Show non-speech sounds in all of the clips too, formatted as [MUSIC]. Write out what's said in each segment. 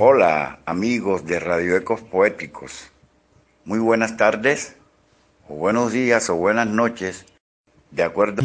Hola amigos de Radio Ecos Poéticos. Muy buenas tardes, o buenos días, o buenas noches, de acuerdo.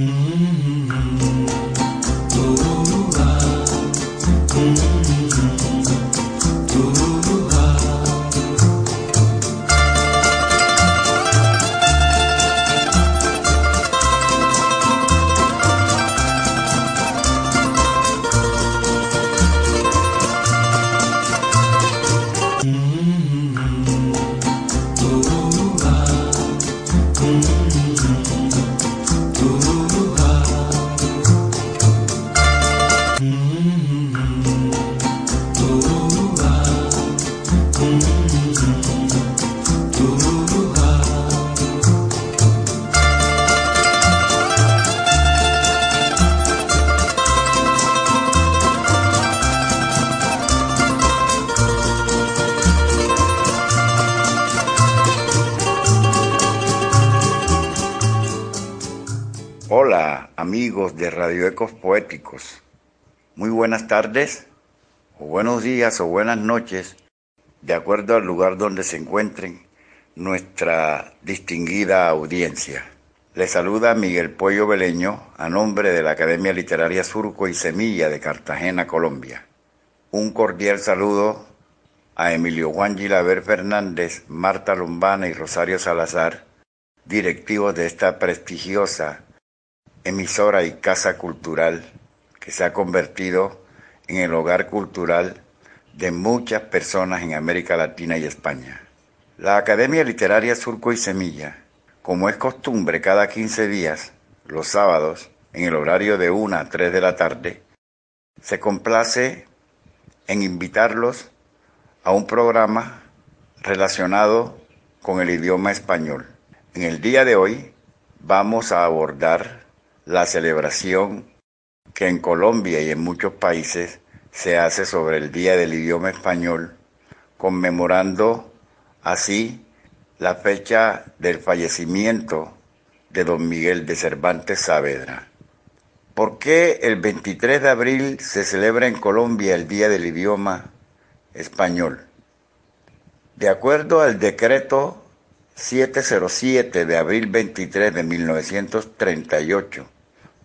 Amigos de Radio Ecos Poéticos. Muy buenas tardes, o buenos días, o buenas noches, de acuerdo al lugar donde se encuentren nuestra distinguida audiencia. Les saluda Miguel Pollo Beleño a nombre de la Academia Literaria Surco y Semilla de Cartagena, Colombia. Un cordial saludo a Emilio Juan Gilaver Fernández, Marta Lombana y Rosario Salazar, directivos de esta prestigiosa emisora y casa cultural que se ha convertido en el hogar cultural de muchas personas en América Latina y España. La Academia Literaria Surco y Semilla, como es costumbre cada 15 días, los sábados, en el horario de 1 a 3 de la tarde, se complace en invitarlos a un programa relacionado con el idioma español. En el día de hoy vamos a abordar la celebración que en Colombia y en muchos países se hace sobre el Día del Idioma Español, conmemorando así la fecha del fallecimiento de don Miguel de Cervantes Saavedra. ¿Por qué el 23 de abril se celebra en Colombia el Día del Idioma Español? De acuerdo al decreto 707 de abril 23 de 1938,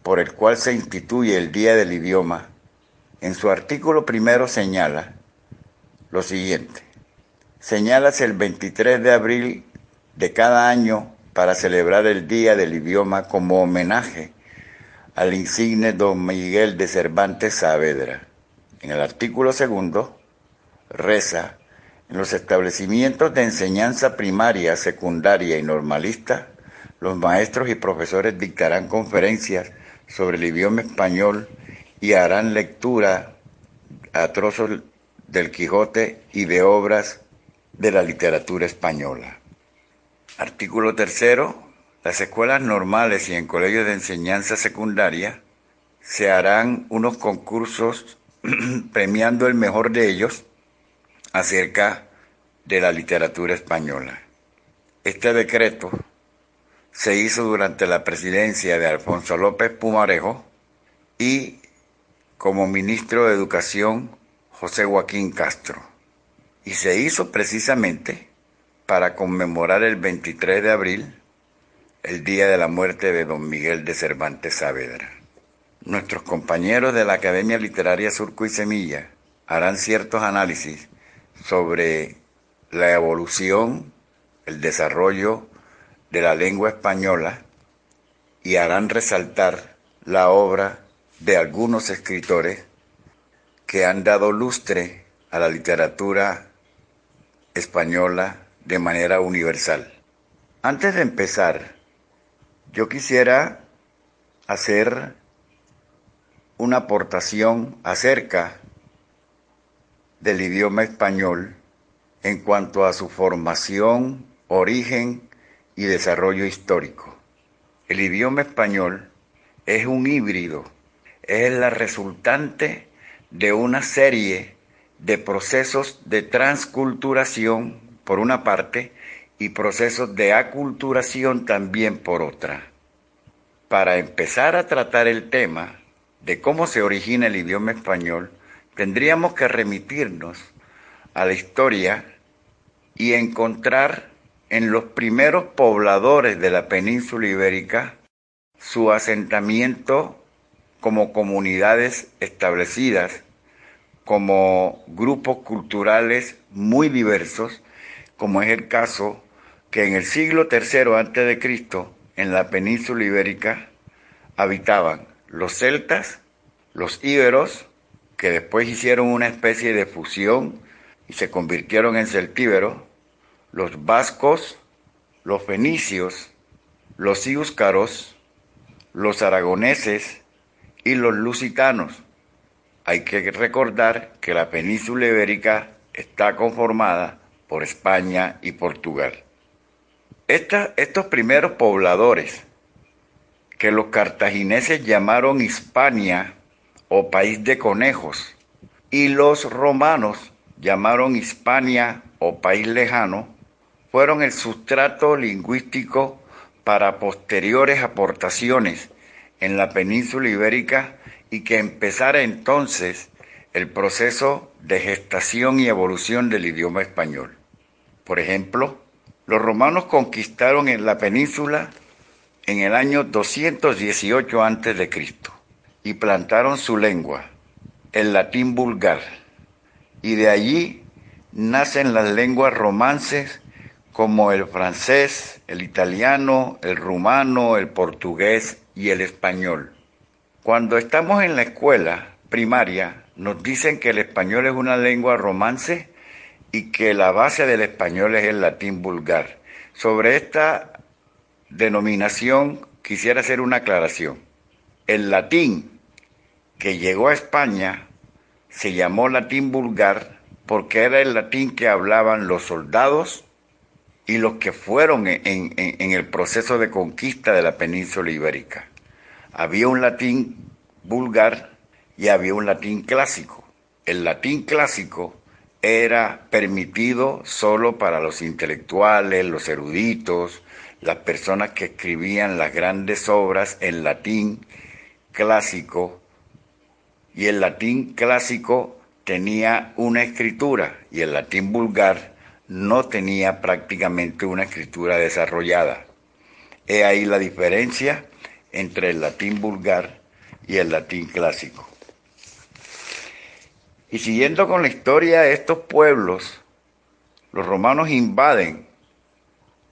por el cual se instituye el Día del Idioma, en su artículo primero señala lo siguiente. Señalas el 23 de abril de cada año para celebrar el Día del Idioma como homenaje al insigne don Miguel de Cervantes Saavedra. En el artículo segundo reza, en los establecimientos de enseñanza primaria, secundaria y normalista, los maestros y profesores dictarán conferencias sobre el idioma español y harán lectura a trozos del Quijote y de obras de la literatura española. Artículo tercero. Las escuelas normales y en colegios de enseñanza secundaria se harán unos concursos [CLEARS THROAT] premiando el mejor de ellos acerca de la literatura española. Este decreto se hizo durante la presidencia de Alfonso López Pumarejo y como ministro de Educación José Joaquín Castro. Y se hizo precisamente para conmemorar el 23 de abril, el día de la muerte de don Miguel de Cervantes Saavedra. Nuestros compañeros de la Academia Literaria Surco y Semilla harán ciertos análisis sobre la evolución, el desarrollo de la lengua española y harán resaltar la obra de algunos escritores que han dado lustre a la literatura española de manera universal. Antes de empezar, yo quisiera hacer una aportación acerca del idioma español en cuanto a su formación, origen y desarrollo histórico. El idioma español es un híbrido, es la resultante de una serie de procesos de transculturación por una parte y procesos de aculturación también por otra. Para empezar a tratar el tema de cómo se origina el idioma español, tendríamos que remitirnos a la historia y encontrar en los primeros pobladores de la península ibérica su asentamiento como comunidades establecidas, como grupos culturales muy diversos, como es el caso que en el siglo III Cristo en la península ibérica habitaban los celtas, los íberos, que después hicieron una especie de fusión y se convirtieron en celtíberos, los vascos, los fenicios, los íuscaros, los aragoneses y los lusitanos. Hay que recordar que la península ibérica está conformada por España y Portugal. estos primeros pobladores, que los cartagineses llamaron Hispania o país de conejos, y los romanos llamaron Hispania o país lejano, fueron el sustrato lingüístico para posteriores aportaciones en la península ibérica y que empezara entonces el proceso de gestación y evolución del idioma español. Por ejemplo, los romanos conquistaron en la península en el año 218 a.C. y plantaron su lengua, el latín vulgar, y de allí nacen las lenguas romances como el francés, el italiano, el rumano, el portugués y el español. Cuando estamos en la escuela primaria, nos dicen que el español es una lengua romance y que la base del español es el latín vulgar. Sobre esta denominación quisiera hacer una aclaración. El latín que llegó a España se llamó latín vulgar porque era el latín que hablaban los soldados y los que fueron en, el proceso de conquista de la península ibérica. Había un latín vulgar y había un latín clásico. El latín clásico era permitido solo para los intelectuales, los eruditos, las personas que escribían las grandes obras en latín clásico. Y el latín clásico tenía una escritura y el latín vulgar no tenía prácticamente una escritura desarrollada. He ahí la diferencia entre el latín vulgar y el latín clásico. Y siguiendo con la historia de estos pueblos, los romanos invaden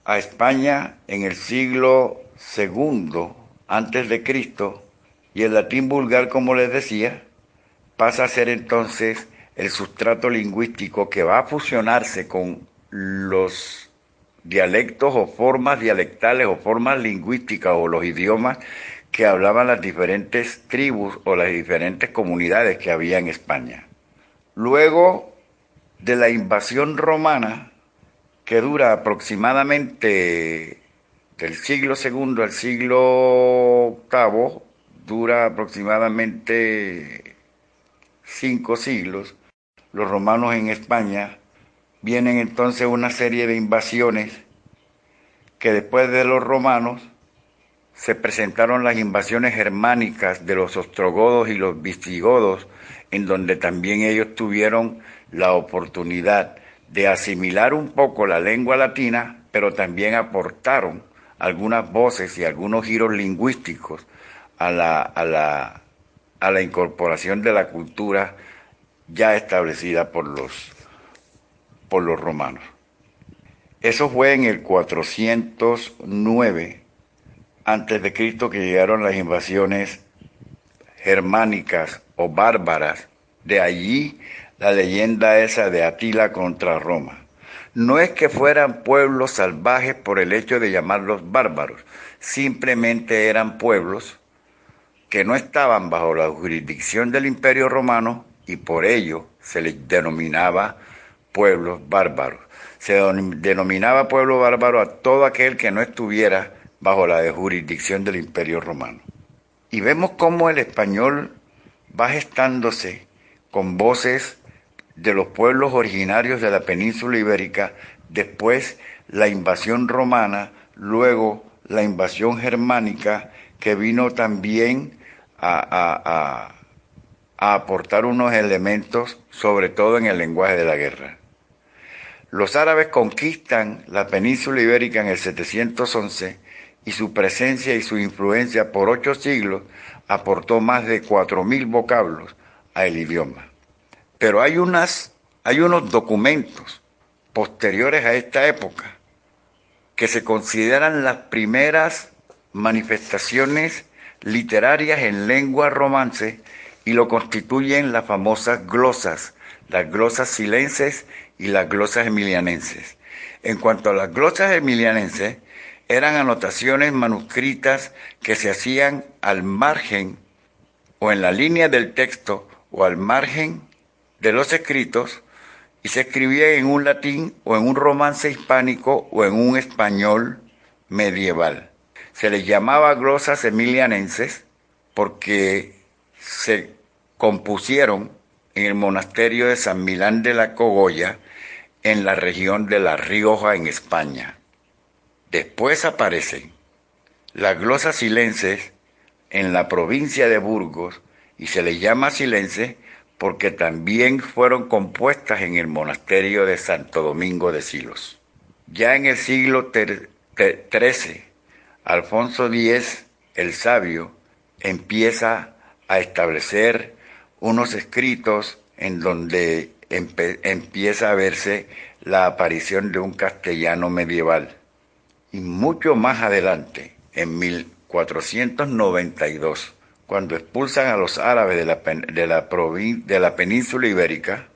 a España en el siglo II antes de Cristo y el latín vulgar, como les decía, pasa a ser entonces el sustrato lingüístico que va a fusionarse con los dialectos o formas dialectales o formas lingüísticas o los idiomas que hablaban las diferentes tribus o las diferentes comunidades que había en España. Luego de la invasión romana, que dura aproximadamente del siglo II al siglo VIII, dura aproximadamente cinco siglos, los romanos en España, vienen entonces una serie de invasiones que después de los romanos se presentaron las invasiones germánicas de los ostrogodos y los visigodos, en donde también ellos tuvieron la oportunidad de asimilar un poco la lengua latina, pero también aportaron algunas voces y algunos giros lingüísticos a la, a la, a la incorporación de la cultura ya establecida por los, por los romanos. Eso fue en el 409 antes de Cristo que llegaron las invasiones germánicas o bárbaras. De allí la leyenda esa de Atila contra Roma. No es que fueran pueblos salvajes por el hecho de llamarlos bárbaros, simplemente eran pueblos que no estaban bajo la jurisdicción del imperio romano y por ello se les denominaba pueblos bárbaros. Se denominaba pueblo bárbaro a todo aquel que no estuviera bajo la jurisdicción del Imperio Romano. Y vemos cómo el español va gestándose con voces de los pueblos originarios de la península ibérica, después la invasión romana, luego la invasión germánica, que vino también a, a aportar unos elementos, sobre todo en el lenguaje de la guerra. Los árabes conquistan la península ibérica en el 711 y su presencia y su influencia por ocho siglos aportó más de cuatro mil vocablos al idioma. Pero hay, unas, hay unos documentos posteriores a esta época que se consideran las primeras manifestaciones literarias en lengua romance y lo constituyen las famosas glosas, las glosas silenses y las glosas emilianenses. En cuanto a las glosas emilianenses, eran anotaciones manuscritas que se hacían al margen o en la línea del texto o al margen de los escritos y se escribía en un latín o en un romance hispánico o en un español medieval. Se les llamaba glosas emilianenses porque se compusieron en el monasterio de San Milán de la Cogolla en la región de La Rioja en España. Después aparecen las glosas silenses en la provincia de Burgos y se les llama silense porque también fueron compuestas en el monasterio de Santo Domingo de Silos. Ya en el siglo XIII, Alfonso X, el sabio, empieza a establecer unos escritos en donde empieza a verse la aparición de un castellano medieval. Y mucho más adelante, en 1492, cuando expulsan a los árabes de la, de la, de la península ibérica,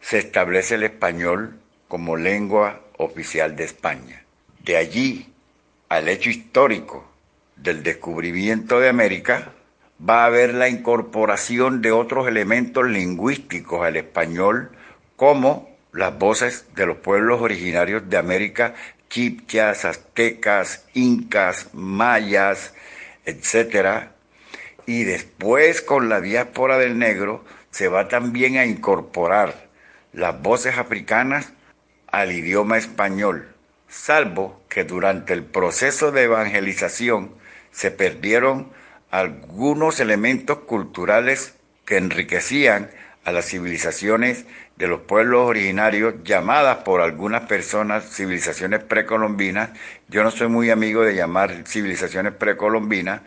se establece el español como lengua oficial de España. De allí al hecho histórico del descubrimiento de América, va a haber la incorporación de otros elementos lingüísticos al español, como las voces de los pueblos originarios de América, chipchas, aztecas, incas, mayas, etc. Y después con la diáspora del negro se va también a incorporar las voces africanas al idioma español, salvo que durante el proceso de evangelización se perdieron algunos elementos culturales que enriquecían a las civilizaciones de los pueblos originarios llamadas por algunas personas civilizaciones precolombinas. Yo no soy muy amigo de llamar civilizaciones precolombinas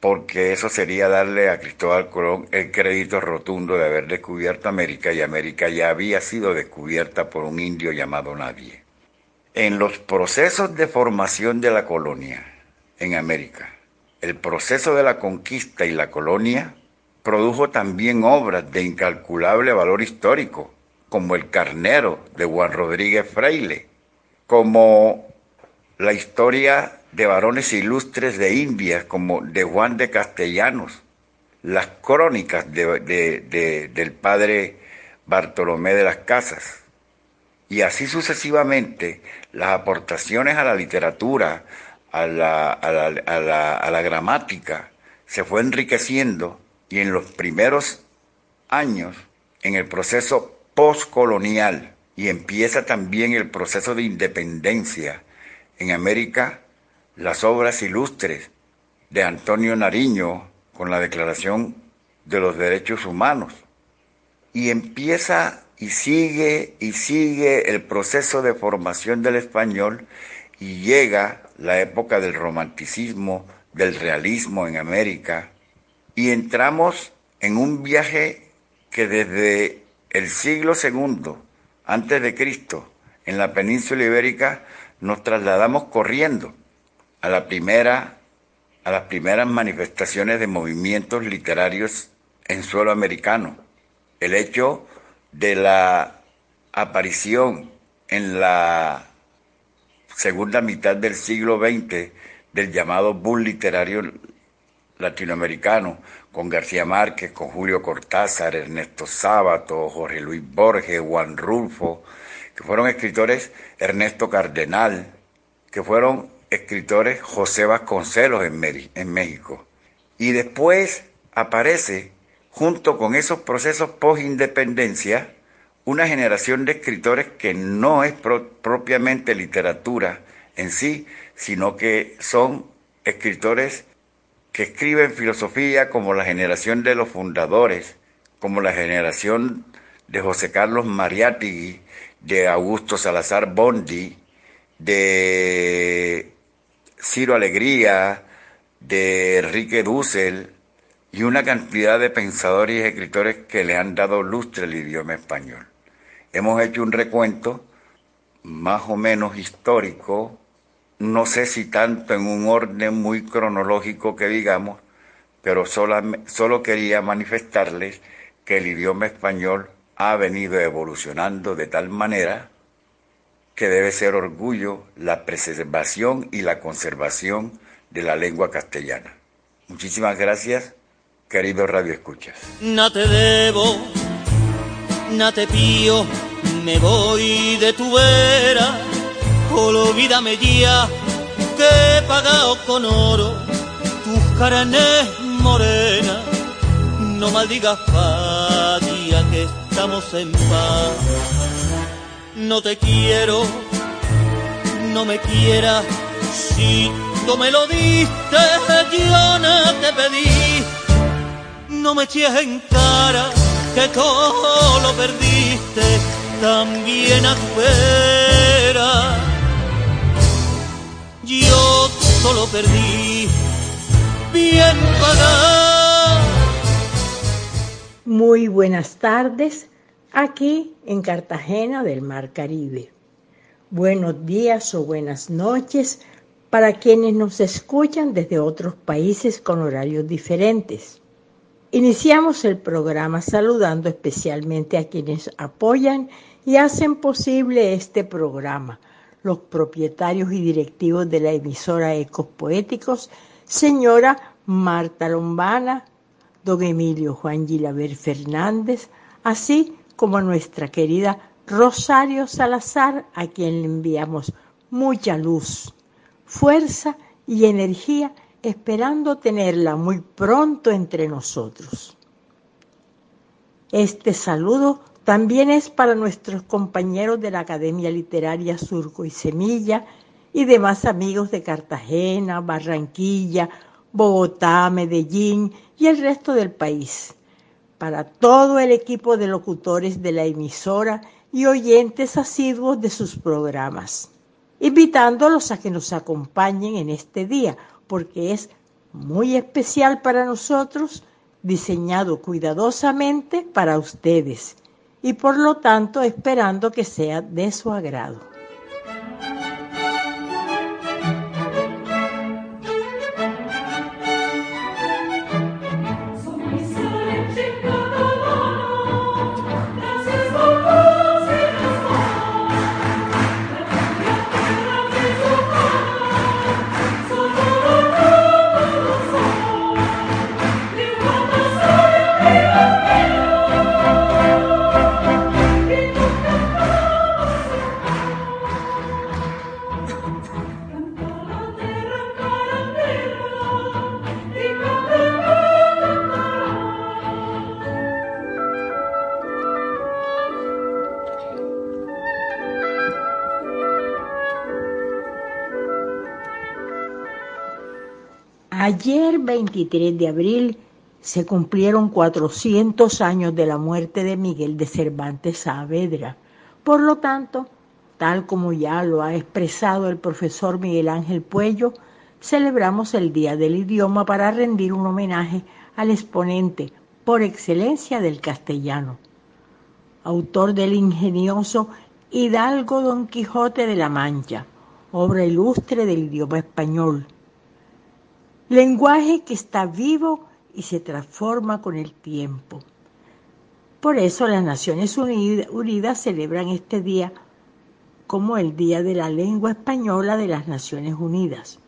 porque eso sería darle a Cristóbal Colón el crédito rotundo de haber descubierto América y América ya había sido descubierta por un indio llamado Nadie. En los procesos de formación de la colonia en América, el proceso de la conquista y la colonia produjo también obras de incalculable valor histórico, como El Carnero de Juan Rodríguez Fraile, como la historia de varones ilustres de Indias, como de Juan de Castellanos, las crónicas del padre Bartolomé de las Casas, y así sucesivamente las aportaciones a la literatura, a la, a la, a la, gramática se fue enriqueciendo y en los primeros años, en el proceso postcolonial, y empieza también el proceso de independencia en América, las obras ilustres de Antonio Nariño con la Declaración de los Derechos Humanos. Y empieza y sigue y sigue el proceso de formación del español y llega la época del romanticismo, del realismo en América, y entramos en un viaje que desde el siglo II antes de Cristo, en la península ibérica, nos trasladamos corriendo a la primera a las primeras manifestaciones de movimientos literarios en suelo americano. El hecho de la aparición en la segunda mitad del siglo XX del llamado boom literario latinoamericano, con García Márquez, con Julio Cortázar, Ernesto Sábato, Jorge Luis Borges, Juan Rulfo, que fueron escritores Ernesto Cardenal, que fueron escritores José Vasconcelos en, en México. Y después aparece, junto con esos procesos post-independencia, una generación de escritores que no es propiamente literatura en sí, sino que son escritores que escriben filosofía como la generación de los fundadores, como la generación de José Carlos Mariátegui, de Augusto Salazar Bondi, de Ciro Alegría, de Enrique Dussel y una cantidad de pensadores y escritores que le han dado lustre al idioma español. Hemos hecho un recuento más o menos histórico, no sé si tanto en un orden muy cronológico que digamos, pero solo, solo quería manifestarles que el idioma español ha venido evolucionando de tal manera que debe ser orgullo la preservación y la conservación de la lengua castellana. Muchísimas gracias, queridos Radio Escuchas. No te debo, no te pío, me voy de tu vera, olvídame ya que he pagado con oro tus carnes morenas, no maldigas día que estamos en paz. No te quiero, no me quieras, si tú me lo diste, yo te pedí. No me eches en cara que todo lo perdiste, también afuera. Yo solo perdí bien pagado. Muy buenas tardes aquí en Cartagena del Mar Caribe. Buenos días o buenas noches para quienes nos escuchan desde otros países con horarios diferentes. Iniciamos el programa saludando especialmente a quienes apoyan y hacen posible este programa, los propietarios y directivos de la emisora Ecos Poéticos, señora Marta Lombana, don Emilio Juan Gilaber Fernández, así como a nuestra querida Rosario Salazar, a quien le enviamos mucha luz, fuerza y energía, esperando tenerla muy pronto entre nosotros. Este saludo también es para nuestros compañeros de la Academia Literaria Surco y Semilla y demás amigos de Cartagena, Barranquilla, Bogotá, Medellín y el resto del país para todo el equipo de locutores de la emisora y oyentes asiduos de sus programas, invitándolos a que nos acompañen en este día, porque es muy especial para nosotros, diseñado cuidadosamente para ustedes y por lo tanto esperando que sea de su agrado. Ayer, 23 de abril, se cumplieron 400 años de la muerte de Miguel de Cervantes Saavedra. Por lo tanto, tal como ya lo ha expresado el profesor Miguel Ángel Puello, celebramos el Día del Idioma para rendir un homenaje al exponente por excelencia del castellano, autor del ingenioso Hidalgo Don Quijote de la Mancha, obra ilustre del idioma español, lenguaje que está vivo y se transforma con el tiempo. Por eso las Naciones Unidas celebran este día como el Día de la Lengua Española de las Naciones Unidas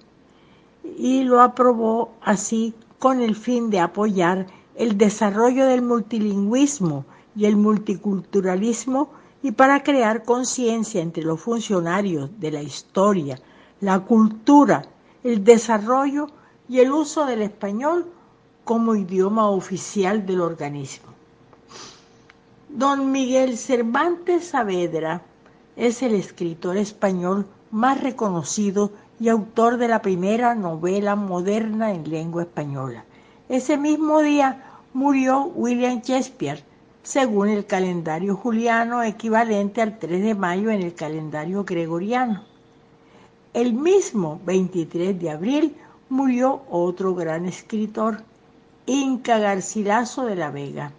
y lo aprobó así con el fin de apoyar el desarrollo del multilingüismo y el multiculturalismo y para crear conciencia entre los funcionarios de la historia, la cultura, el desarrollo y el uso del español como idioma oficial del organismo. Don Miguel Cervantes Saavedra es el escritor español más reconocido y autor de la primera novela moderna en lengua española. Ese mismo día murió William Shakespeare, según el calendario juliano equivalente al 3 de mayo en el calendario gregoriano. El mismo 23 de abril murió otro gran escritor, Inca Garcilaso de la Vega.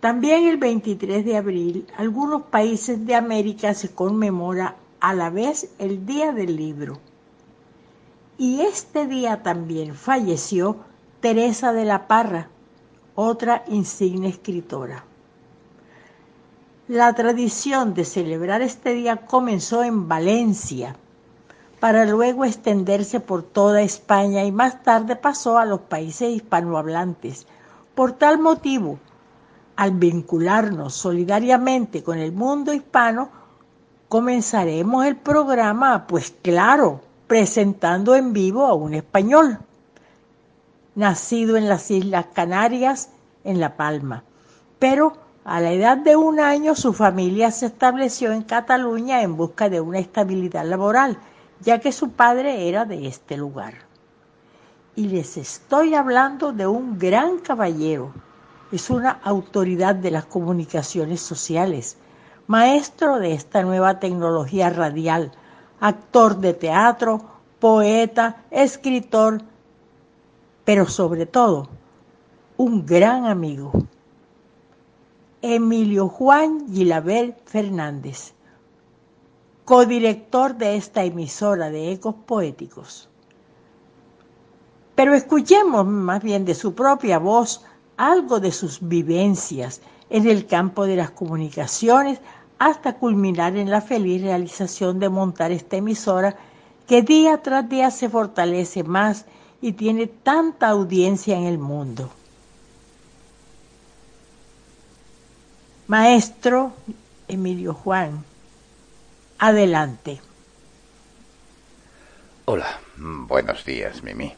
También el 23 de abril, algunos países de América se conmemora a la vez el Día del Libro. Y este día también falleció Teresa de la Parra, otra insigne escritora. La tradición de celebrar este día comenzó en Valencia, para luego extenderse por toda España y más tarde pasó a los países hispanohablantes. Por tal motivo, al vincularnos solidariamente con el mundo hispano, comenzaremos el programa, pues claro, presentando en vivo a un español, nacido en las Islas Canarias, en La Palma, pero a la edad de un año su familia se estableció en Cataluña en busca de una estabilidad laboral ya que su padre era de este lugar. Y les estoy hablando de un gran caballero, es una autoridad de las comunicaciones sociales, maestro de esta nueva tecnología radial, actor de teatro, poeta, escritor, pero sobre todo, un gran amigo. Emilio Juan Gilabert Fernández codirector de esta emisora de ecos poéticos. Pero escuchemos más bien de su propia voz algo de sus vivencias en el campo de las comunicaciones hasta culminar en la feliz realización de montar esta emisora que día tras día se fortalece más y tiene tanta audiencia en el mundo. Maestro Emilio Juan, Adelante. Hola, buenos días, Mimi.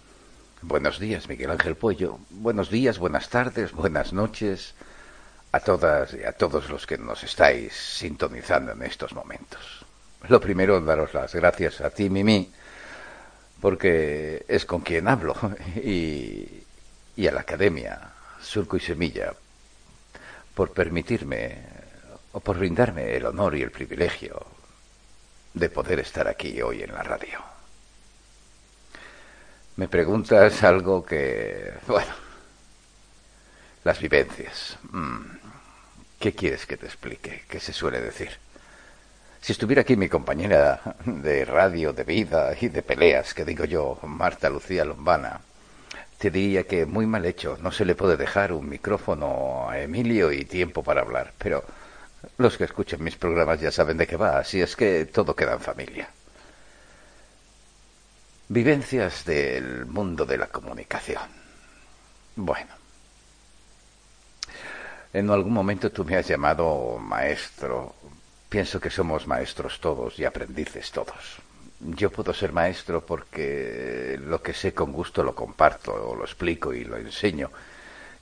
Buenos días, Miguel Ángel Pollo. Buenos días, buenas tardes, buenas noches a todas y a todos los que nos estáis sintonizando en estos momentos. Lo primero, daros las gracias a ti, Mimi, porque es con quien hablo, [LAUGHS] y, y a la Academia Surco y Semilla, por permitirme o por brindarme el honor y el privilegio de poder estar aquí hoy en la radio. Me preguntas algo que, bueno, las vivencias. Mm, ¿Qué quieres que te explique? ¿Qué se suele decir? Si estuviera aquí mi compañera de radio, de vida y de peleas, que digo yo, Marta Lucía Lombana, te diría que muy mal hecho, no se le puede dejar un micrófono a Emilio y tiempo para hablar, pero los que escuchen mis programas ya saben de qué va, así es que todo queda en familia. Vivencias del mundo de la comunicación. Bueno. En algún momento tú me has llamado maestro. Pienso que somos maestros todos y aprendices todos. Yo puedo ser maestro porque lo que sé con gusto lo comparto, o lo explico y lo enseño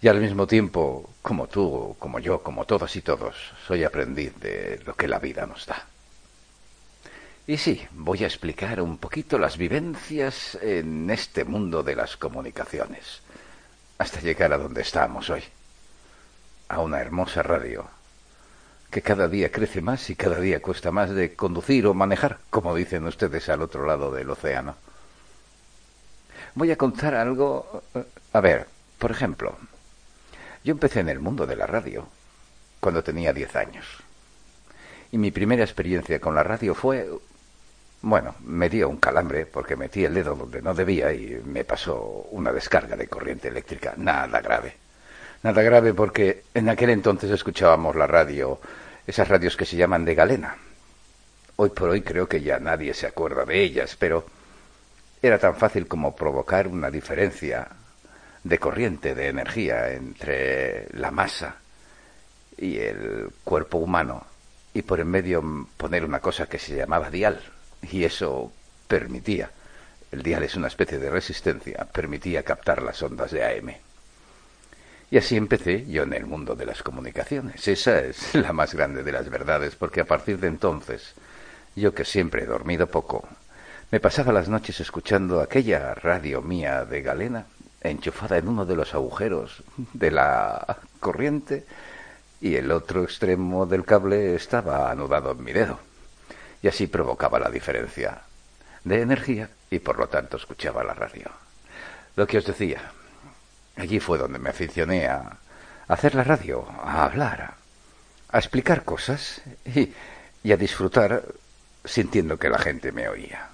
y al mismo tiempo, como tú, como yo, como todas y todos, soy aprendiz de lo que la vida nos da. Y sí, voy a explicar un poquito las vivencias en este mundo de las comunicaciones, hasta llegar a donde estamos hoy, a una hermosa radio, que cada día crece más y cada día cuesta más de conducir o manejar, como dicen ustedes al otro lado del océano. Voy a contar algo... Eh, a ver, por ejemplo, yo empecé en el mundo de la radio cuando tenía 10 años. Y mi primera experiencia con la radio fue, bueno, me dio un calambre porque metí el dedo donde no debía y me pasó una descarga de corriente eléctrica. Nada grave. Nada grave porque en aquel entonces escuchábamos la radio, esas radios que se llaman de galena. Hoy por hoy creo que ya nadie se acuerda de ellas, pero era tan fácil como provocar una diferencia de corriente, de energía entre la masa y el cuerpo humano y por en medio poner una cosa que se llamaba dial y eso permitía, el dial es una especie de resistencia, permitía captar las ondas de AM. Y así empecé yo en el mundo de las comunicaciones. Esa es [LAUGHS] la más grande de las verdades, porque a partir de entonces, yo que siempre he dormido poco, me pasaba las noches escuchando aquella radio mía de galena, enchufada en uno de los agujeros de la corriente, y el otro extremo del cable estaba anudado en mi dedo. Y así provocaba la diferencia de energía y por lo tanto escuchaba la radio. Lo que os decía, allí fue donde me aficioné a hacer la radio, a hablar, a explicar cosas y, y a disfrutar sintiendo que la gente me oía.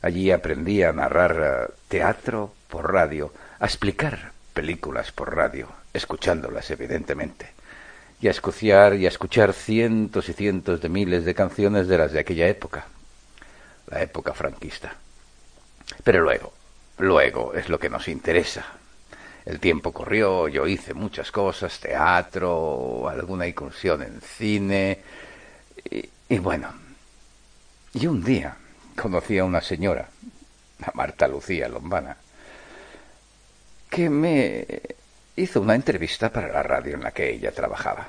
Allí aprendí a narrar teatro por radio, a explicar películas por radio, escuchándolas evidentemente, y a escuchar y a escuchar cientos y cientos de miles de canciones de las de aquella época, la época franquista. Pero luego, luego es lo que nos interesa. El tiempo corrió, yo hice muchas cosas, teatro, alguna incursión en cine, y, y bueno, y un día conocí a una señora, a Marta Lucía Lombana, que me hizo una entrevista para la radio en la que ella trabajaba.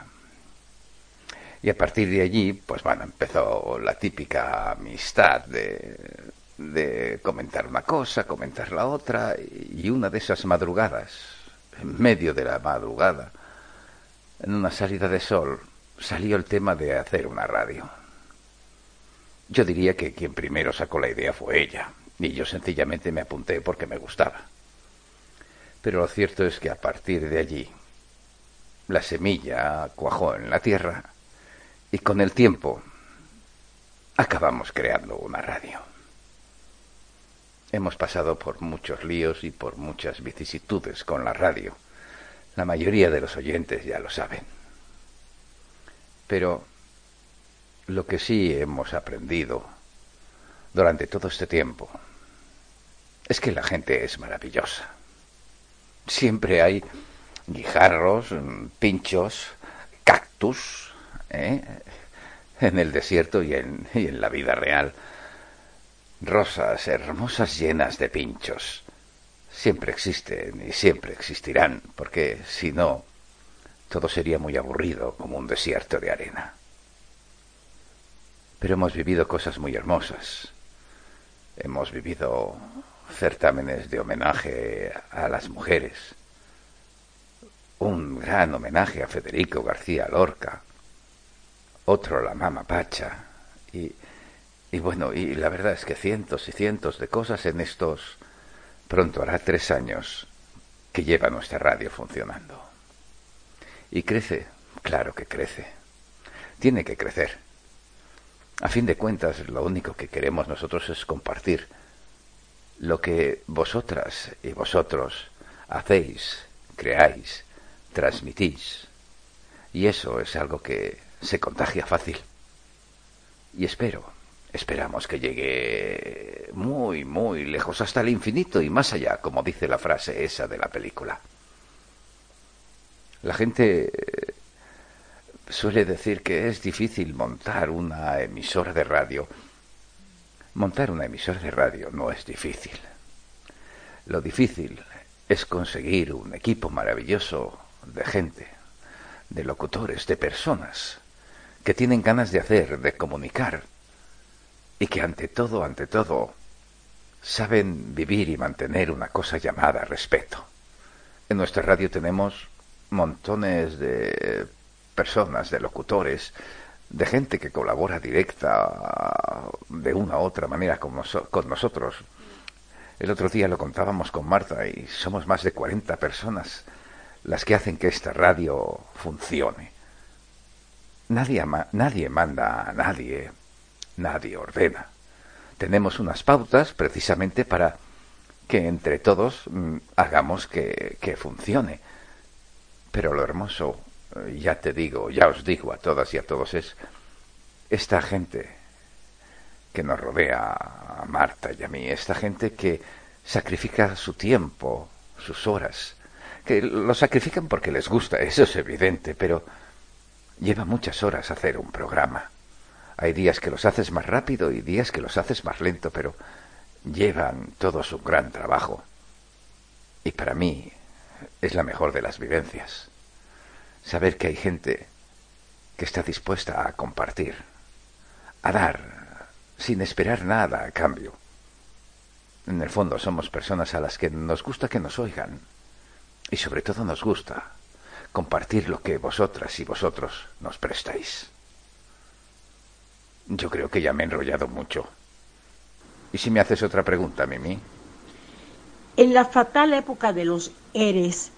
Y a partir de allí, pues bueno, empezó la típica amistad de, comentar una cosa, comentar la otra, y una de esas madrugadas, en medio de la madrugada, en una salida de sol, salió el tema de hacer una radio. Yo diría que quien primero sacó la idea fue ella, y yo sencillamente me apunté porque me gustaba. Pero lo cierto es que a partir de allí la semilla cuajó en la tierra y con el tiempo acabamos creando una radio. Hemos pasado por muchos líos y por muchas vicisitudes con la radio. La mayoría de los oyentes ya lo saben. Pero lo que sí hemos aprendido durante todo este tiempo es que la gente es maravillosa. Siempre hay guijarros, pinchos, cactus, ¿eh? en el desierto y en, y en la vida real. Rosas hermosas llenas de pinchos. Siempre existen y siempre existirán, porque si no, todo sería muy aburrido como un desierto de arena pero hemos vivido cosas muy hermosas. Hemos vivido certámenes de homenaje a las mujeres, un gran homenaje a Federico García Lorca, otro a la Mama Pacha, y, y bueno, y la verdad es que cientos y cientos de cosas en estos, pronto hará tres años que lleva nuestra radio funcionando. Y crece, claro que crece, tiene que crecer. A fin de cuentas, lo único que queremos nosotros es compartir lo que vosotras y vosotros hacéis, creáis, transmitís. Y eso es algo que se contagia fácil. Y espero, esperamos que llegue muy, muy lejos, hasta el infinito y más allá, como dice la frase esa de la película. La gente suele decir que es difícil montar una emisora de radio. Montar una emisora de radio no es difícil. Lo difícil es conseguir un equipo maravilloso de gente, de locutores, de personas que tienen ganas de hacer, de comunicar y que ante todo, ante todo, saben vivir y mantener una cosa llamada respeto. En nuestra radio tenemos montones de personas, de locutores, de gente que colabora directa de una u otra manera con, nosotros. El otro día lo contábamos con Marta y somos más de 40 personas las que hacen que esta radio funcione. Nadie, nadie manda a nadie, nadie ordena. Tenemos unas pautas precisamente para que entre todos mm, hagamos que, que funcione. Pero lo hermoso ya te digo, ya os digo a todas y a todos, es esta gente que nos rodea, a Marta y a mí, esta gente que sacrifica su tiempo, sus horas, que lo sacrifican porque les gusta, eso es evidente, pero Lleva muchas horas hacer un programa. Hay días que los haces más rápido y días que los haces más lento, pero llevan todos un gran trabajo. Y para mí es la mejor de las vivencias. Saber que hay gente que está dispuesta a compartir, a dar, sin esperar nada a cambio. En el fondo somos personas a las que nos gusta que nos oigan y sobre todo nos gusta compartir lo que vosotras y vosotros nos prestáis. Yo creo que ya me he enrollado mucho. ¿Y si me haces otra pregunta, Mimi? En la fatal época de los ERES,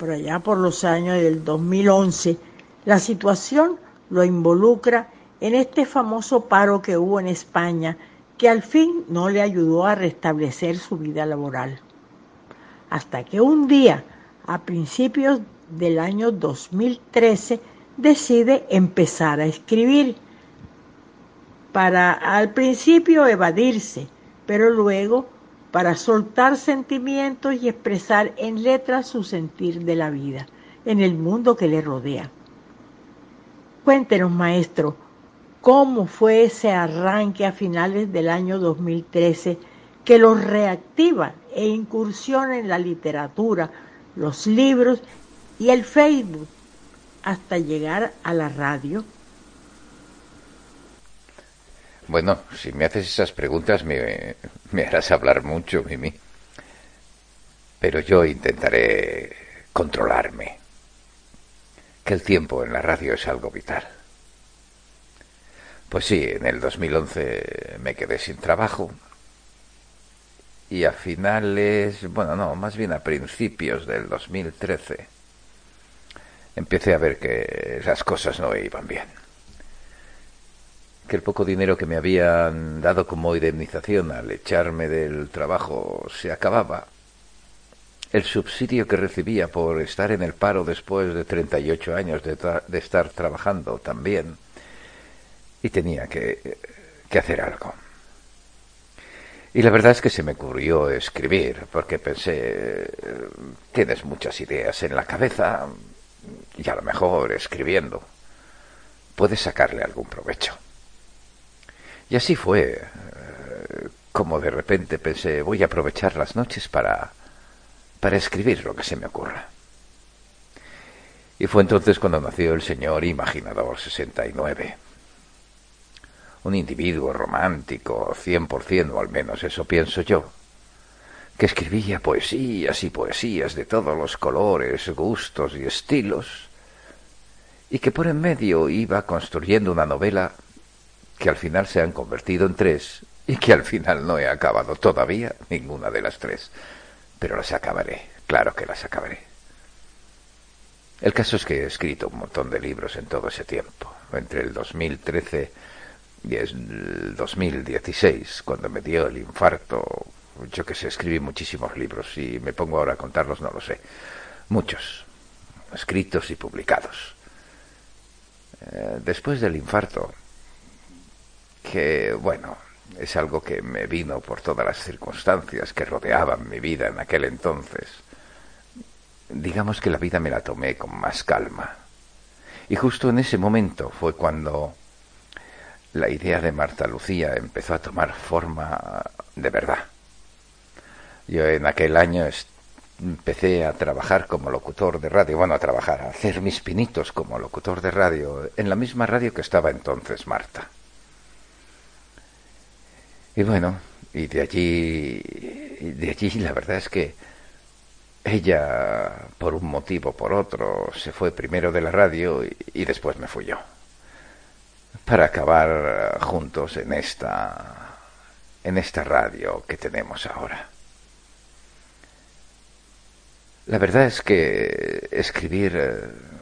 por allá por los años del 2011, la situación lo involucra en este famoso paro que hubo en España, que al fin no le ayudó a restablecer su vida laboral. Hasta que un día, a principios del año 2013, decide empezar a escribir para al principio evadirse, pero luego para soltar sentimientos y expresar en letras su sentir de la vida, en el mundo que le rodea. Cuéntenos, maestro, cómo fue ese arranque a finales del año 2013 que los reactiva e incursiona en la literatura, los libros y el Facebook hasta llegar a la radio bueno, si me haces esas preguntas me, harás hablar mucho, Mimi. Pero yo intentaré controlarme. Que el tiempo en la radio es algo vital. Pues sí, en el 2011 me quedé sin trabajo. Y a finales, bueno, no, más bien a principios del 2013, empecé a ver que las cosas no iban bien que el poco dinero que me habían dado como indemnización al echarme del trabajo se acababa. El subsidio que recibía por estar en el paro después de 38 años de, de estar trabajando también. Y tenía que hacer algo. Y la verdad es que se me ocurrió escribir, porque pensé, tienes muchas ideas en la cabeza y a lo mejor escribiendo puedes sacarle algún provecho. Y así fue eh, como de repente pensé, voy a aprovechar las noches para, para escribir lo que se me ocurra. Y fue entonces cuando nació el señor Imaginador 69. Un individuo romántico, cien por cien, o al menos eso pienso yo, que escribía poesías y poesías de todos los colores, gustos y estilos, y que por en medio iba construyendo una novela que al final se han convertido en tres y que al final no he acabado todavía ninguna de las tres. Pero las acabaré, claro que las acabaré. El caso es que he escrito un montón de libros en todo ese tiempo, entre el 2013 y el 2016, cuando me dio el infarto. Yo que sé, escribí muchísimos libros y me pongo ahora a contarlos, no lo sé. Muchos, escritos y publicados. Eh, después del infarto, que, bueno, es algo que me vino por todas las circunstancias que rodeaban mi vida en aquel entonces. Digamos que la vida me la tomé con más calma. Y justo en ese momento fue cuando la idea de Marta Lucía empezó a tomar forma de verdad. Yo en aquel año empecé a trabajar como locutor de radio, bueno, a trabajar, a hacer mis pinitos como locutor de radio en la misma radio que estaba entonces Marta. Y bueno, y de allí, de allí la verdad es que ella, por un motivo o por otro, se fue primero de la radio y, después me fui yo. Para acabar juntos en esta, en esta radio que tenemos ahora. La verdad es que escribir eh,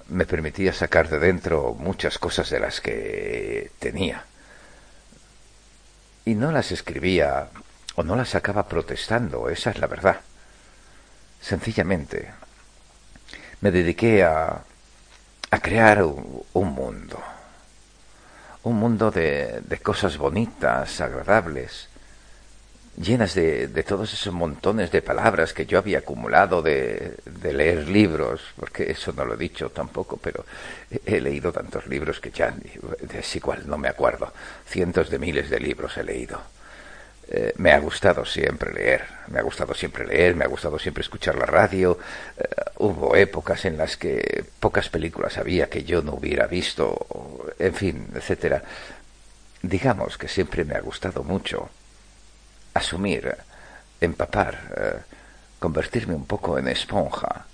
me permitía sacar de dentro muchas cosas de las que tenía y no las escribía o no las sacaba protestando, esa es la verdad. Sencillamente me dediqué a, a crear un, mundo, un mundo de, de cosas bonitas, agradables, llenas de, todos esos montones de palabras que yo había acumulado de, de, leer libros, porque eso no lo he dicho tampoco, pero he, leído tantos libros que ya es igual, no me acuerdo. Cientos de miles de libros he leído. Eh, me ha gustado siempre leer, me ha gustado siempre leer, me ha gustado siempre escuchar la radio. Eh, hubo épocas en las que pocas películas había que yo no hubiera visto, en fin, etcétera. Digamos que siempre me ha gustado mucho asumir, empapar, eh, convertirme un poco en esponja,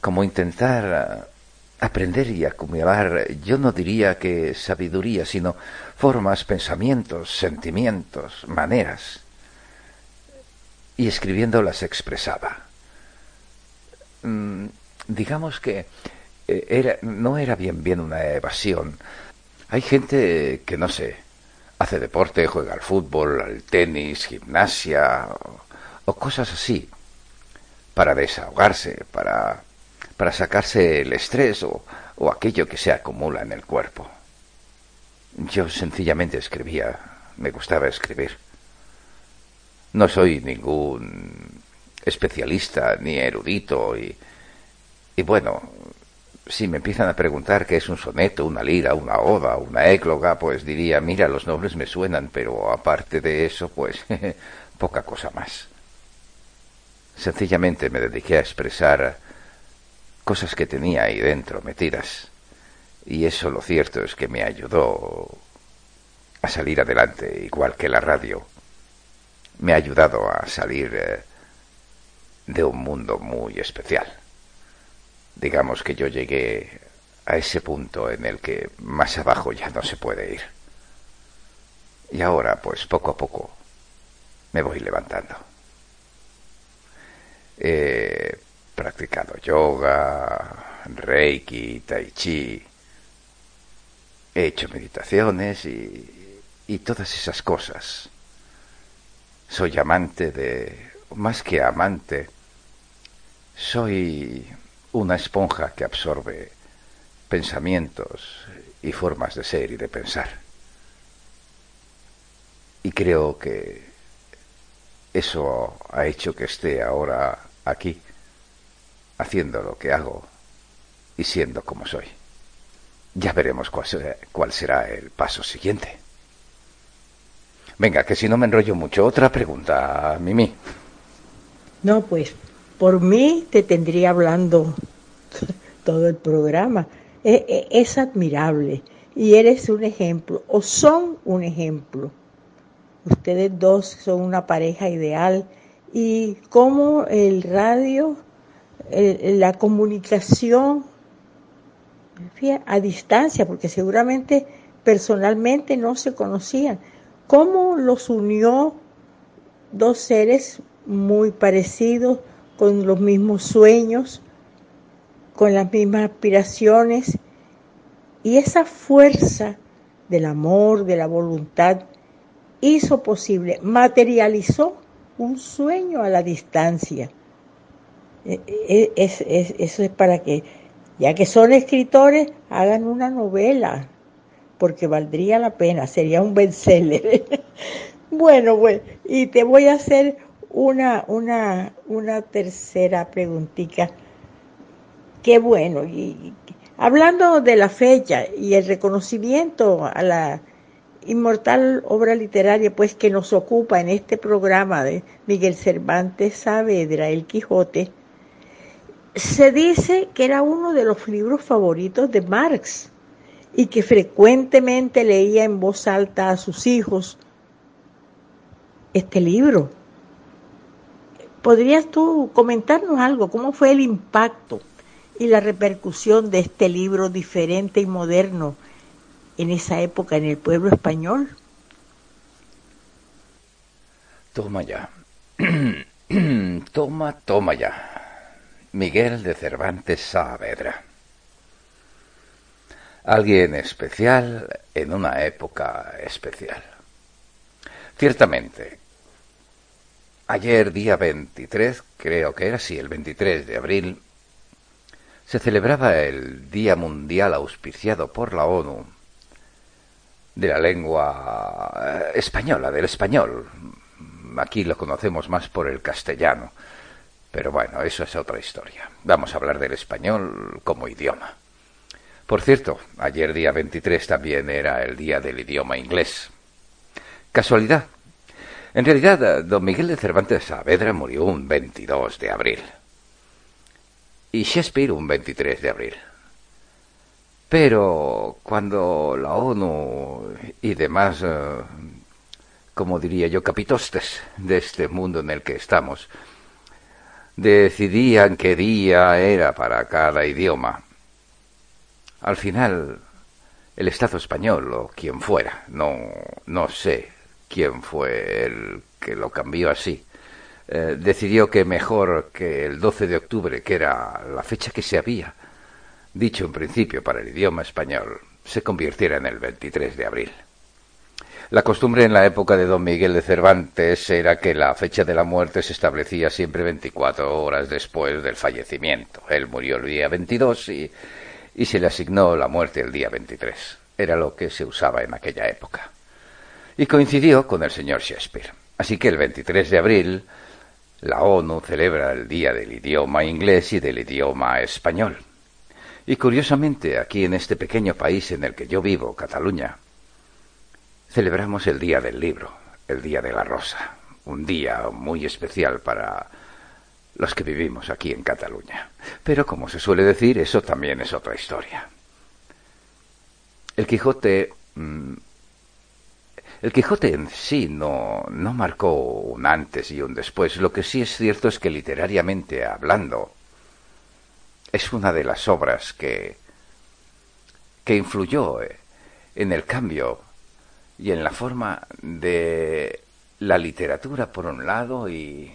como intentar eh, aprender y acumular, yo no diría que sabiduría, sino formas, pensamientos, sentimientos, maneras, y escribiendo las expresaba. Mm, digamos que eh, era, no era bien bien una evasión. Hay gente que no sé, hace deporte, juega al fútbol, al tenis, gimnasia o, cosas así, para desahogarse, para, para sacarse el estrés o, o aquello que se acumula en el cuerpo. Yo sencillamente escribía, me gustaba escribir. No soy ningún especialista ni erudito y, y bueno, si me empiezan a preguntar qué es un soneto, una lira, una oda, una égloga, pues diría, mira, los nombres me suenan, pero aparte de eso, pues [LAUGHS] poca cosa más. Sencillamente me dediqué a expresar cosas que tenía ahí dentro, metidas. Y eso lo cierto es que me ayudó a salir adelante, igual que la radio. Me ha ayudado a salir eh, de un mundo muy especial digamos que yo llegué a ese punto en el que más abajo ya no se puede ir. Y ahora, pues poco a poco, me voy levantando. He practicado yoga, reiki, tai chi, he hecho meditaciones y, y todas esas cosas. Soy amante de, más que amante, soy una esponja que absorbe pensamientos y formas de ser y de pensar. Y creo que eso ha hecho que esté ahora aquí, haciendo lo que hago y siendo como soy. Ya veremos cuál será, el paso siguiente. Venga, que si no me enrollo mucho, otra pregunta, Mimi. No, pues por mí te tendría hablando [LAUGHS] todo el programa. Es, admirable y eres un ejemplo, o son un ejemplo. Ustedes dos son una pareja ideal y cómo el radio, la comunicación a distancia, porque seguramente personalmente no se conocían, cómo los unió dos seres muy parecidos, con los mismos sueños, con las mismas aspiraciones y esa fuerza del amor, de la voluntad, hizo posible, materializó un sueño a la distancia. E, e, eso es para que, ya que son escritores, hagan una novela, porque valdría la pena, sería un bestseller. [LAUGHS] bueno, pues, y te voy a hacer una, una, una tercera preguntita. Qué bueno. Y, hablando de la fecha y el reconocimiento a la inmortal obra literaria pues que nos ocupa en este programa de Miguel Cervantes Saavedra, El Quijote, se dice que era uno de los libros favoritos de Marx y que frecuentemente leía en voz alta a sus hijos este libro. ¿Podrías tú comentarnos algo? ¿Cómo fue el impacto y la repercusión de este libro diferente y moderno en esa época en el pueblo español? Toma ya. [CLEARS THROAT] toma, toma ya. Miguel de Cervantes Saavedra. Alguien especial en una época especial. Ciertamente, Ayer, día 23, creo que era así, el 23 de abril, se celebraba el Día Mundial auspiciado por la ONU de la lengua eh, española, del español, aquí lo conocemos más por el castellano. Pero bueno, eso es otra historia. Vamos a hablar del español como idioma. Por cierto, ayer día 23 también era el día del idioma inglés. Casualidad. En realidad, don Miguel de Cervantes Saavedra murió un 22 de abril. Y Shakespeare un 23 de abril. Pero cuando la ONU y demás, eh, como diría yo, capitostes de este mundo en el que estamos, decidían qué día era para cada idioma. Al final, el Estado español o quien fuera, no, no sé quién fue el que lo cambió así, eh, decidió que mejor que el 12 de octubre, que era la fecha que se había dicho en principio para el idioma español, se convirtiera en el 23 de abril. La costumbre en la época de don Miguel de Cervantes era que la fecha de la muerte se establecía siempre 24 horas después del fallecimiento. Él murió el día 22 y, y se le asignó la muerte el día 23. Era lo que se usaba en aquella época. Y coincidió con el señor Shakespeare. Así que el 23 de abril la ONU celebra el Día del Idioma Inglés y del Idioma Español. Y curiosamente, aquí en este pequeño país en el que yo vivo, Cataluña, celebramos el Día del Libro, el Día de la Rosa, un día muy especial para los que vivimos aquí en Cataluña. Pero como se suele decir, eso también es otra historia. El Quijote... Mm, el Quijote en sí no, no marcó un antes y un después. Lo que sí es cierto es que literariamente hablando, es una de las obras que, que influyó eh, en el cambio y en la forma de la literatura por un lado y,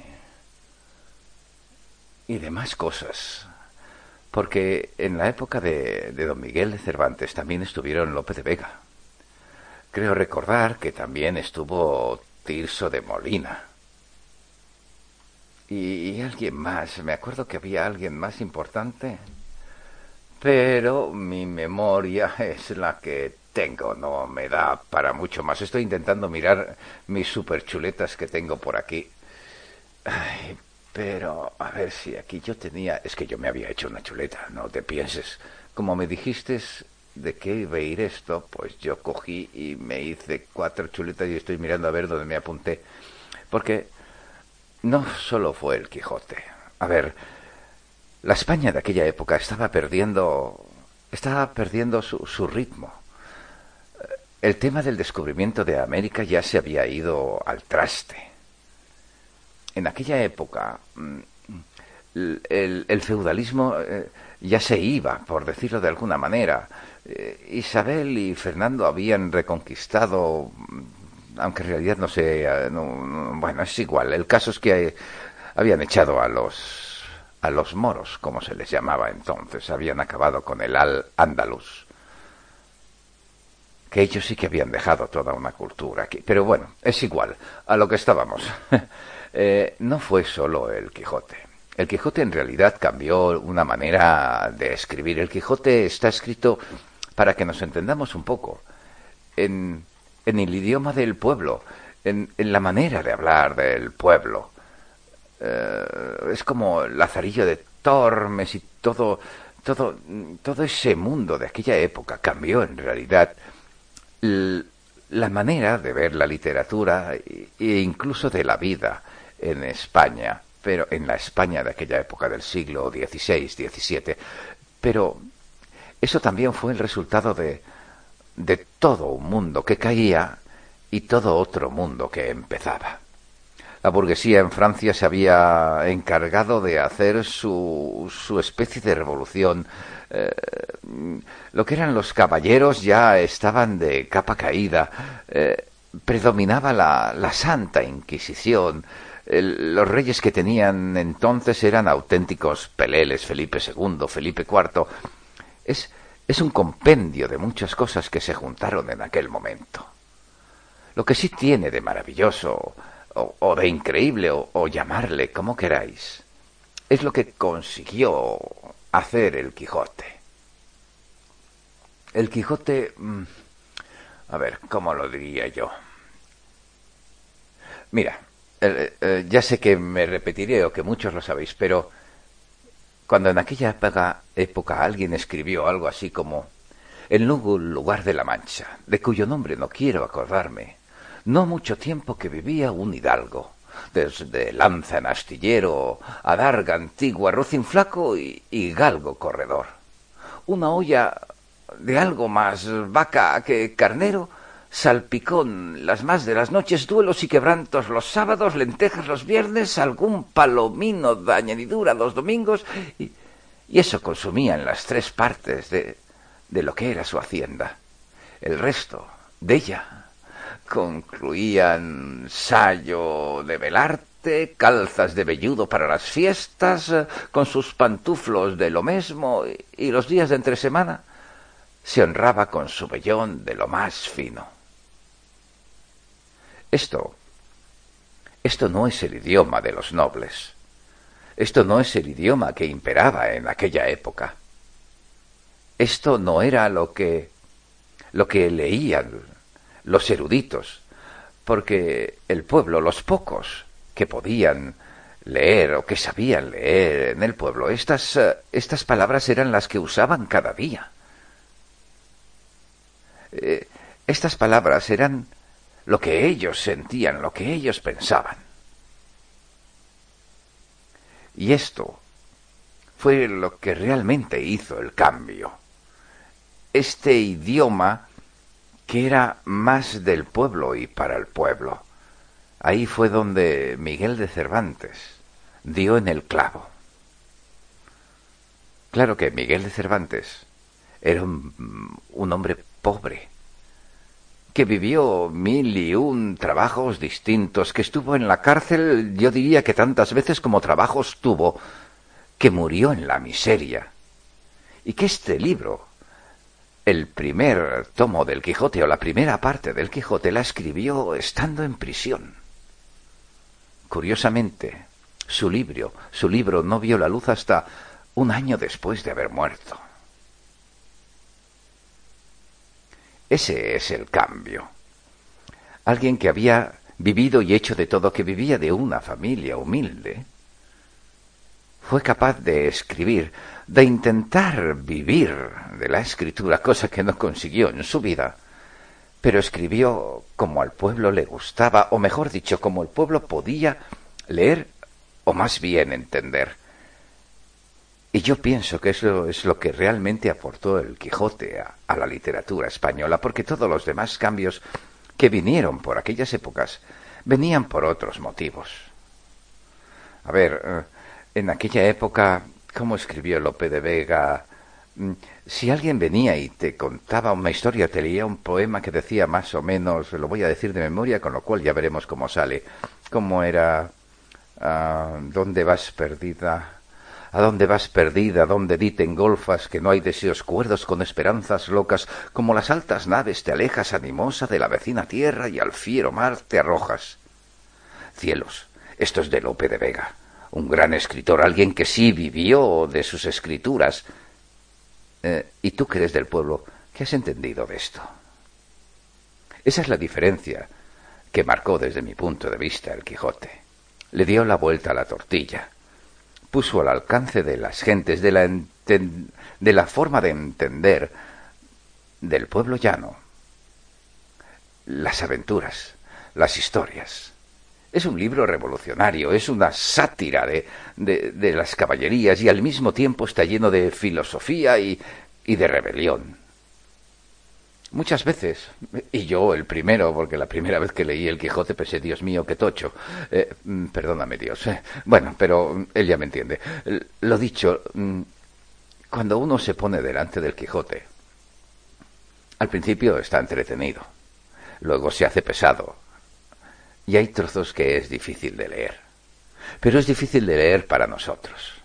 y demás cosas. Porque en la época de, de don Miguel de Cervantes también estuvieron Lope de Vega. Creo recordar que también estuvo Tirso de Molina. Y, alguien más, me acuerdo que había alguien más importante. Pero mi memoria [LAUGHS] es la que tengo, no me da para mucho más. Estoy intentando mirar mis superchuletas que tengo por aquí. Ay, pero a ver si aquí yo tenía... Es que yo me había hecho una chuleta, no te pienses. Como me dijiste de qué iba a ir esto, pues yo cogí y me hice cuatro chuletas y estoy mirando a ver dónde me apunté. Porque no solo fue el Quijote. A ver, la España de aquella época estaba perdiendo estaba perdiendo su, su ritmo. El tema del descubrimiento de América ya se había ido al traste. En aquella época mm, el, feudalismo eh, ya se iba, por decirlo de alguna manera. Eh, Isabel y Fernando habían reconquistado, aunque en realidad no sé, eh, bueno, es igual. El caso es que habían echado a los a los moros, como se les llamaba entonces, habían acabado con el al andaluz que ellos sí que habían dejado toda una cultura aquí. Pero bueno, es igual, a lo que estábamos. [LAUGHS] Eh, no fue solo el Quijote. El Quijote en realidad cambió una manera de escribir. El Quijote está escrito para que nos entendamos un poco en, el idioma del pueblo, en, la manera de hablar del pueblo. Eh, es como Lazarillo de Tormes y todo, todo, todo ese mundo de aquella época cambió en realidad la manera de ver la literatura e incluso de la vida en España, pero en la España de aquella época del siglo XVI, XVII. Pero eso también fue el resultado de, de todo un mundo que caía y todo otro mundo que empezaba. La burguesía en Francia se había encargado de hacer su, su especie de revolución eh, lo que eran los caballeros ya estaban de capa caída, eh, predominaba la, la, Santa Inquisición, los reyes que tenían entonces eran auténticos peleles, Felipe II, Felipe IV. Es, es un compendio de muchas cosas que se juntaron en aquel momento. Lo que sí tiene de maravilloso, o, de increíble, o, o llamarle como queráis, es lo que consiguió hacer el Quijote. El Quijote... Mm, a ver, ¿cómo lo diría yo? Mira, eh, eh, ya sé que me repetiré o que muchos lo sabéis, pero cuando en aquella época, alguien escribió algo así como el lugar de la Mancha, de cuyo nombre no quiero acordarme, no mucho tiempo que vivía un hidalgo, desde Lanza en Astillero, Adarga Antigua, Rocín Flaco y, y Galgo Corredor. Una olla de algo más vaca que carnero, salpicón las más de las noches, duelos y quebrantos los sábados, lentejas los viernes, algún palomino de añadidura los domingos, y, y eso consumía en las tres partes de, de lo que era su hacienda. El resto de ella concluían sayo de velarte, calzas de velludo para las fiestas, con sus pantuflos de lo mismo, y los días de entre semana se honraba con su vellón de lo más fino. Esto, esto no es el idioma de los nobles. Esto no es el idioma que imperaba en aquella época. Esto no era lo que lo que leían los eruditos, porque el pueblo, los pocos que podían leer o que sabían leer en el pueblo, estas, estas palabras eran las que usaban cada día. Eh, estas palabras eran lo que ellos sentían, lo que ellos pensaban. Y esto fue lo que realmente hizo el cambio. Este idioma que era más del pueblo y para el pueblo. Ahí fue donde Miguel de Cervantes dio en el clavo. Claro que Miguel de Cervantes era un, un hombre pobre, que vivió mil y un trabajos distintos, que estuvo en la cárcel, yo diría que tantas veces como trabajos tuvo, que murió en la miseria, y que este libro, el primer tomo del Quijote o la primera parte del Quijote, la escribió estando en prisión. Curiosamente, su libro, su libro no vio la luz hasta un año después de haber muerto. Ese es el cambio. Alguien que había vivido y hecho de todo, que vivía de una familia humilde, fue capaz de escribir, de intentar vivir de la escritura, cosa que no consiguió en su vida, pero escribió como al pueblo le gustaba, o mejor dicho, como el pueblo podía leer o más bien entender. Y yo pienso que eso es lo que realmente aportó el Quijote a, la literatura española, porque todos los demás cambios que vinieron por aquellas épocas venían por otros motivos. A ver, eh, en aquella época, ¿cómo escribió Lope de Vega? Mm, si alguien venía y te contaba una historia, te leía un poema que decía más o menos, lo voy a decir de memoria, con lo cual ya veremos cómo sale, cómo era, ah, ¿dónde vas perdida? ¿A dónde vas perdida? ¿Dónde diten golfas que no hay deseos cuerdos con esperanzas locas? Como las altas naves te alejas animosa de la vecina tierra y al fiero mar te arrojas. Cielos, esto es de Lope de Vega, un gran escritor, alguien que sí vivió de sus escrituras. Eh, ¿Y tú que eres del pueblo, qué has entendido de esto? Esa es la diferencia que marcó desde mi punto de vista el Quijote. Le dio la vuelta a la tortilla puso al alcance de las gentes, de la, de la forma de entender del pueblo llano, las aventuras, las historias. Es un libro revolucionario, es una sátira de, de, de las caballerías y al mismo tiempo está lleno de filosofía y, y de rebelión. Muchas veces, y yo el primero, porque la primera vez que leí el Quijote pensé, Dios mío, qué tocho. Eh, mm, perdóname, Dios. Eh. Bueno, pero él ya me entiende. Lo dicho, mm, cuando uno se pone delante del Quijote, al principio está entretenido, luego se hace pesado, y hay trozos que es difícil de leer. Pero es difícil de leer para nosotros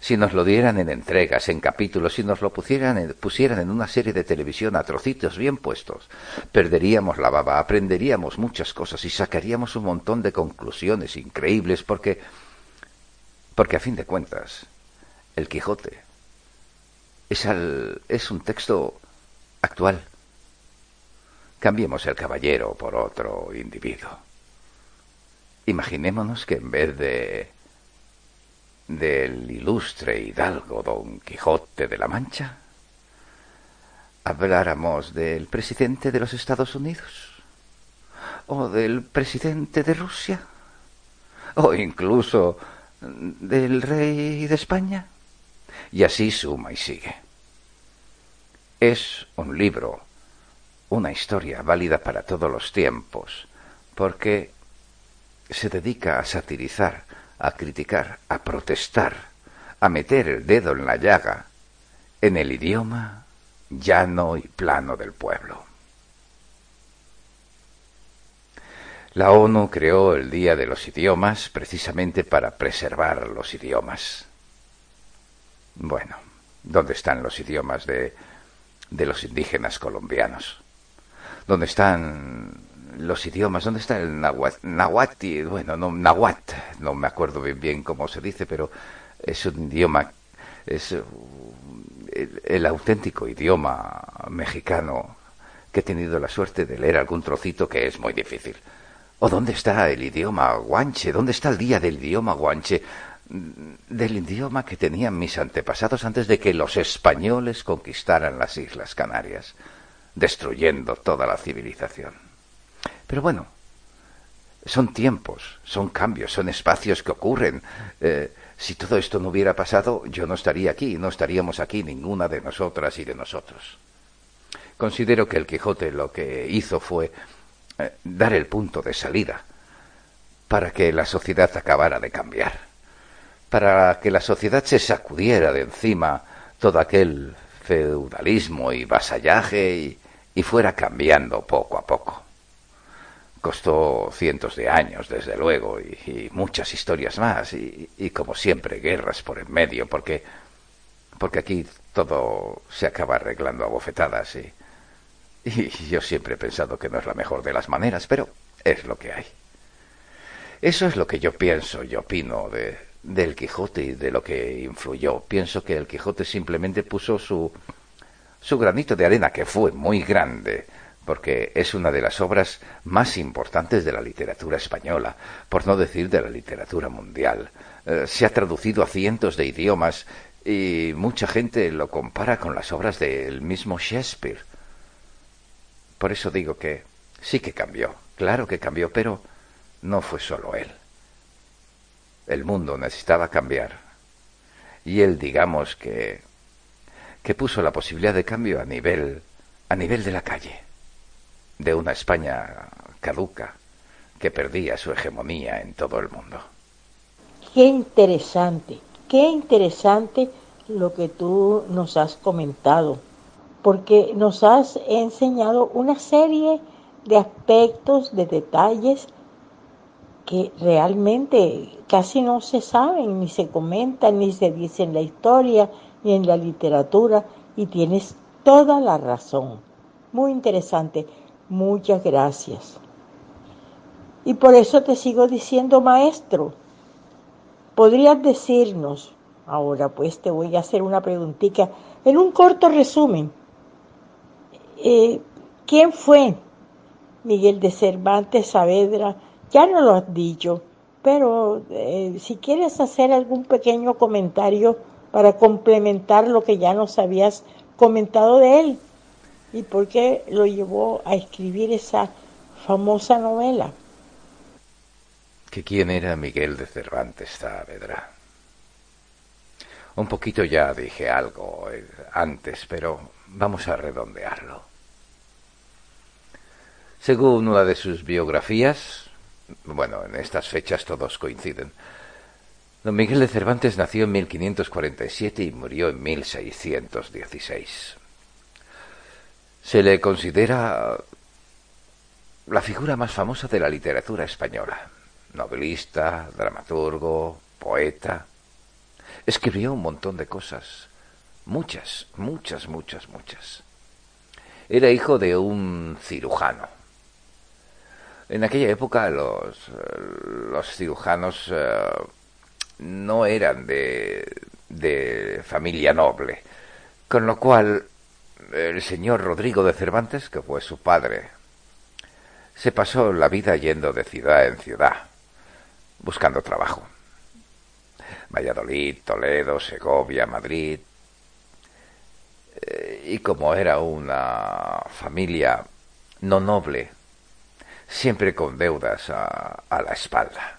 si nos lo dieran en entregas, en capítulos, si nos lo pusieran en, pusieran en una serie de televisión a trocitos bien puestos, perderíamos la baba, aprenderíamos muchas cosas y sacaríamos un montón de conclusiones increíbles porque, porque a fin de cuentas, el Quijote es, es un texto actual. Cambiemos el caballero por otro individuo. Imaginémonos que en vez de del ilustre hidalgo Don Quijote de la Mancha, habláramos del presidente de los Estados Unidos, o del presidente de Rusia, o incluso del rey de España, y así suma y sigue. Es un libro, una historia válida para todos los tiempos, porque se dedica a satirizar, a criticar, a protestar, a meter el dedo en la llaga en el idioma llano y plano del pueblo. La ONU creó el Día de los Idiomas precisamente para preservar los idiomas. Bueno, ¿dónde están los idiomas de, de los indígenas colombianos? ¿Dónde están los idiomas? ¿Dónde está el nahuatl? Bueno, no, nahuatl, no me acuerdo bien, bien cómo se dice, pero es un idioma, es el, auténtico idioma mexicano que he tenido la suerte de leer algún trocito que es muy difícil. ¿O dónde está el idioma guanche? ¿Dónde está el día del idioma guanche? Del idioma que tenían mis antepasados antes de que los españoles conquistaran las Islas Canarias, destruyendo toda la civilización. Pero bueno, son tiempos, son cambios, son espacios que ocurren. Eh, si todo esto no hubiera pasado, yo no estaría aquí, no estaríamos aquí ninguna de nosotras y de nosotros. Considero que el Quijote lo que hizo fue eh, dar el punto de salida para que la sociedad acabara de cambiar, para que la sociedad se sacudiera de encima todo aquel feudalismo y vasallaje y fuera cambiando poco a poco. Costó cientos de años, desde luego, y, muchas historias más, y, como siempre, guerras por en medio, porque, porque aquí todo se acaba arreglando a bofetadas, y, y yo siempre he pensado que no es la mejor de las maneras, pero es lo que hay. Eso es lo que yo pienso y opino de, del Quijote y de lo que influyó. Pienso que el Quijote simplemente puso su, su granito de arena, que fue muy grande, porque es una de las obras más importantes de la literatura española, por no decir de la literatura mundial. Eh, se ha traducido a cientos de idiomas y mucha gente lo compara con las obras del mismo Shakespeare. Por eso digo que sí que cambió, claro que cambió, pero no fue solo él. El mundo necesitaba cambiar. Y él, digamos que que puso la posibilidad de cambio a nivel a nivel de la calle de una España caduca que perdía su hegemonía en todo el mundo. Qué interesante, qué interesante lo que tú nos has comentado, porque nos has enseñado una serie de aspectos, de detalles que realmente casi no se saben, ni se comentan, ni se dicen en la historia, ni en la literatura, y tienes toda la razón. Muy interesante. Muchas gracias. Y por eso te sigo diciendo, maestro, podrías decirnos, ahora pues te voy a hacer una preguntita, en un corto resumen, eh, ¿quién fue Miguel de Cervantes Saavedra? Ya no lo has dicho, pero eh, si quieres hacer algún pequeño comentario para complementar lo que ya nos habías comentado de él y por qué lo llevó a escribir esa famosa novela. ¿Que quién era Miguel de Cervantes Saavedra? Un poquito ya dije algo eh, antes, pero vamos a redondearlo. Según una de sus biografías, bueno, en estas fechas todos coinciden, don Miguel de Cervantes nació en 1547 y murió en 1616. Se le considera la figura más famosa de la literatura española. Novelista, dramaturgo, poeta. Escribió un montón de cosas. Muchas, muchas, muchas, muchas. Era hijo de un cirujano. En aquella época los, los cirujanos eh, no eran de, de familia noble, con lo cual el señor Rodrigo de Cervantes, que fue su padre, se pasó la vida yendo de ciudad en ciudad, buscando trabajo. Valladolid, Toledo, Segovia, Madrid. Eh, y como era una familia no noble, siempre con deudas a, a la espalda.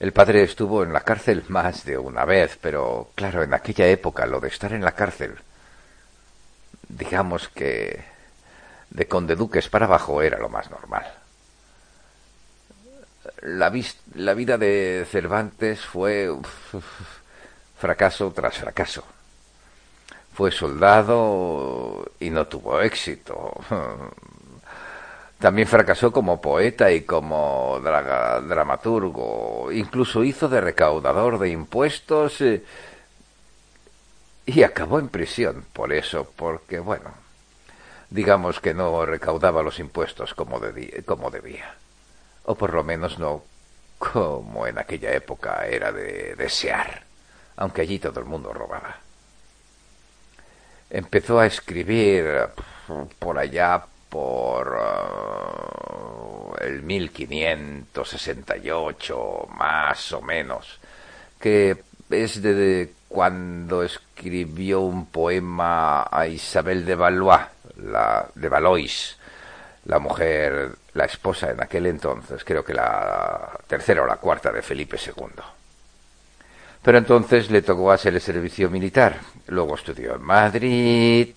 El padre estuvo en la cárcel más de una vez, pero claro, en aquella época lo de estar en la cárcel, digamos que de conde duques para abajo era lo más normal. La, vida de Cervantes fue fracaso tras fracaso. Fue soldado y no tuvo éxito. También fracasó como poeta y como dramaturgo. Incluso hizo de recaudador de impuestos eh, y acabó en prisión por eso, porque, bueno, digamos que no recaudaba los impuestos como, como debía. O por lo menos no como en aquella época era de desear, aunque allí todo el mundo robaba. Empezó a escribir por allá por uh, el 1568, más o menos, que es de cuando escribió un poema a Isabel de Valois, la, de Valois, la mujer, la esposa en aquel entonces, creo que la tercera o la cuarta de Felipe II. Pero entonces le tocó hacer el servicio militar. Luego estudió en Madrid,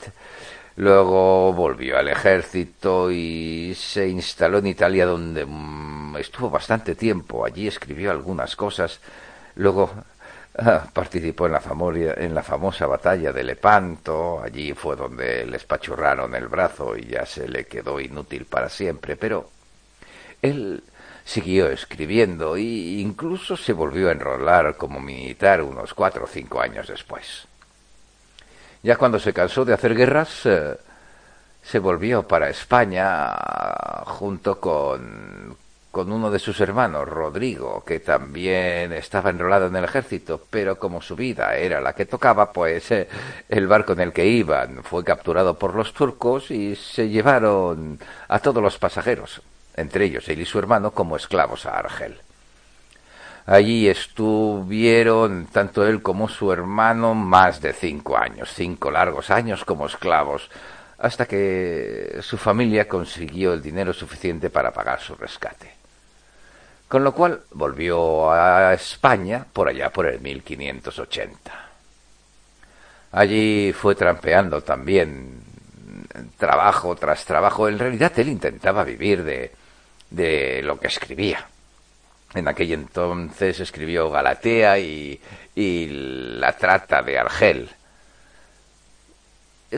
Luego volvió al ejército y se instaló en Italia donde mm, estuvo bastante tiempo. Allí escribió algunas cosas. Luego participó en la, en la famosa batalla de Lepanto. Allí fue donde le espachurraron el brazo y ya se le quedó inútil para siempre. Pero él siguió escribiendo e incluso se volvió a enrolar como militar unos cuatro o cinco años después. Ya cuando se cansó de hacer guerras, eh, se volvió para España junto con, con uno de sus hermanos, Rodrigo, que también estaba enrolado en el ejército, pero como su vida era la que tocaba, pues eh, el barco en el que iban fue capturado por los turcos y se llevaron a todos los pasajeros, entre ellos él y su hermano, como esclavos a Argel. Allí estuvieron tanto él como su hermano más de cinco años, cinco largos años como esclavos, hasta que su familia consiguió el dinero suficiente para pagar su rescate. Con lo cual volvió a España por allá por el 1580. Allí fue trampeando también trabajo tras trabajo. En realidad él intentaba vivir de, de lo que escribía en aquel entonces escribió Galatea y, La trata de Argel.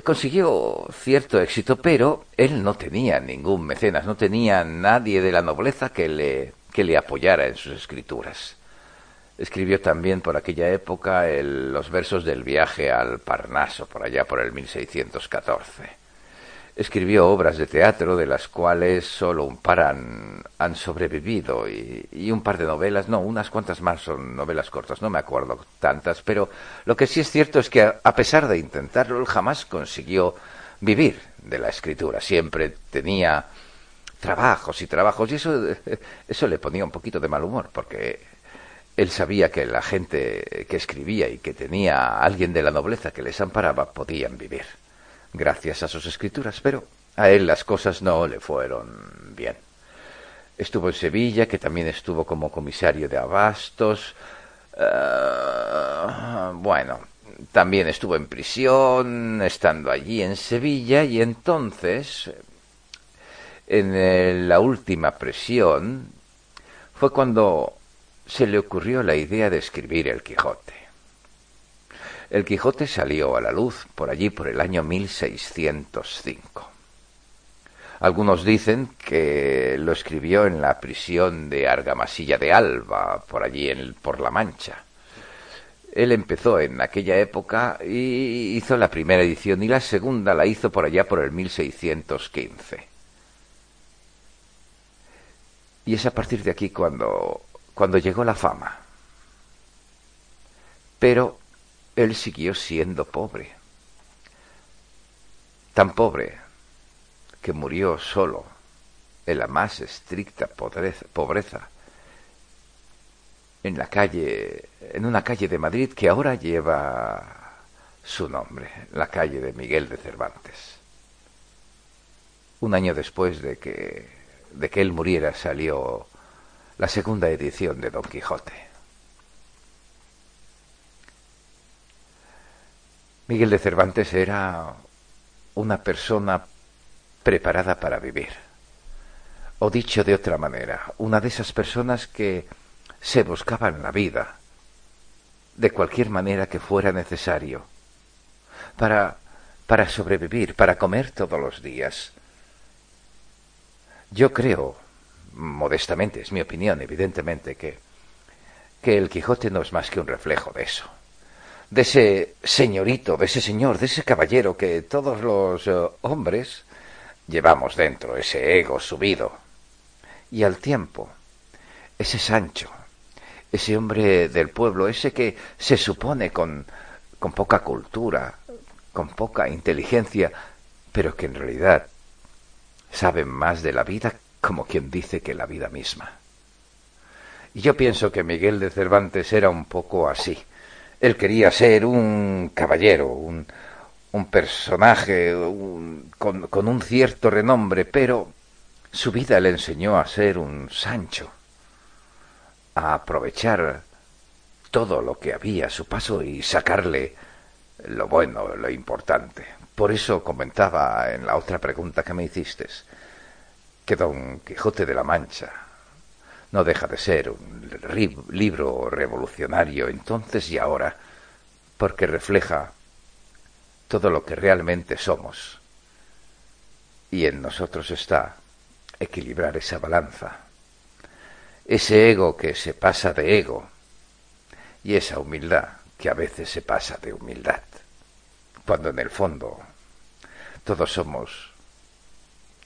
Consiguió cierto éxito, pero él no tenía ningún mecenas, no tenía nadie de la nobleza que le, que le apoyara en sus escrituras. Escribió también por aquella época los versos del viaje al Parnaso, por allá por el 1614. Escribió obras de teatro de las cuales solo un par han, sobrevivido y, un par de novelas, no, unas cuantas más son novelas cortas, no me acuerdo tantas, pero lo que sí es cierto es que a, pesar de intentarlo, él jamás consiguió vivir de la escritura, siempre tenía trabajos y trabajos y eso, [LAUGHS] eso le ponía un poquito de mal humor porque él sabía que la gente que escribía y que tenía a alguien de la nobleza que les amparaba podían vivir gracias a sus escrituras, pero a él las cosas no le fueron bien. Estuvo en Sevilla, que también estuvo como comisario de abastos. Eh, bueno, también estuvo en prisión, estando allí en Sevilla, y entonces, en la última prisión, fue cuando se le ocurrió la idea de escribir el Quijote. El Quijote salió a la luz por allí por el año 1605. Algunos dicen que lo escribió en la prisión de Argamasilla de Alba, por allí en, por La Mancha. Él empezó en aquella época y hizo la primera edición y la segunda la hizo por allá por el 1615. Y es a partir de aquí cuando, cuando llegó la fama. Pero él siguió siendo pobre. Tan pobre que murió solo en la más estricta pobreza en la calle, en una calle de Madrid que ahora lleva su nombre, la calle de Miguel de Cervantes. Un año después de que, de que él muriera salió la segunda edición de Don Quijote. Miguel de Cervantes era una persona preparada para vivir. O dicho de otra manera, una de esas personas que se buscaban la vida de cualquier manera que fuera necesario para para sobrevivir, para comer todos los días. Yo creo, modestamente, es mi opinión, evidentemente, que, que el Quijote no es más que un reflejo de eso. De ese señorito, de ese señor, de ese caballero que todos los eh, hombres llevamos dentro, ese ego subido. Y al tiempo, ese Sancho, ese hombre del pueblo, ese que se supone con, con poca cultura, con poca inteligencia, pero que en realidad sabe más de la vida como quien dice que la vida misma. Y yo pienso que Miguel de Cervantes era un poco así. Él quería ser un caballero, un, un personaje con, con un cierto renombre, pero su vida le enseñó a ser un Sancho a aprovechar todo lo que había a su paso y sacarle lo bueno, lo importante. Por eso comentaba en la otra pregunta que me hiciste que Don Quijote de la Mancha no deja de ser un libro revolucionario entonces y ahora, porque refleja todo lo que realmente somos. Y en nosotros está equilibrar esa balanza ese ego que se pasa de ego y esa humildad que a veces se pasa de humildad, cuando en el fondo todos somos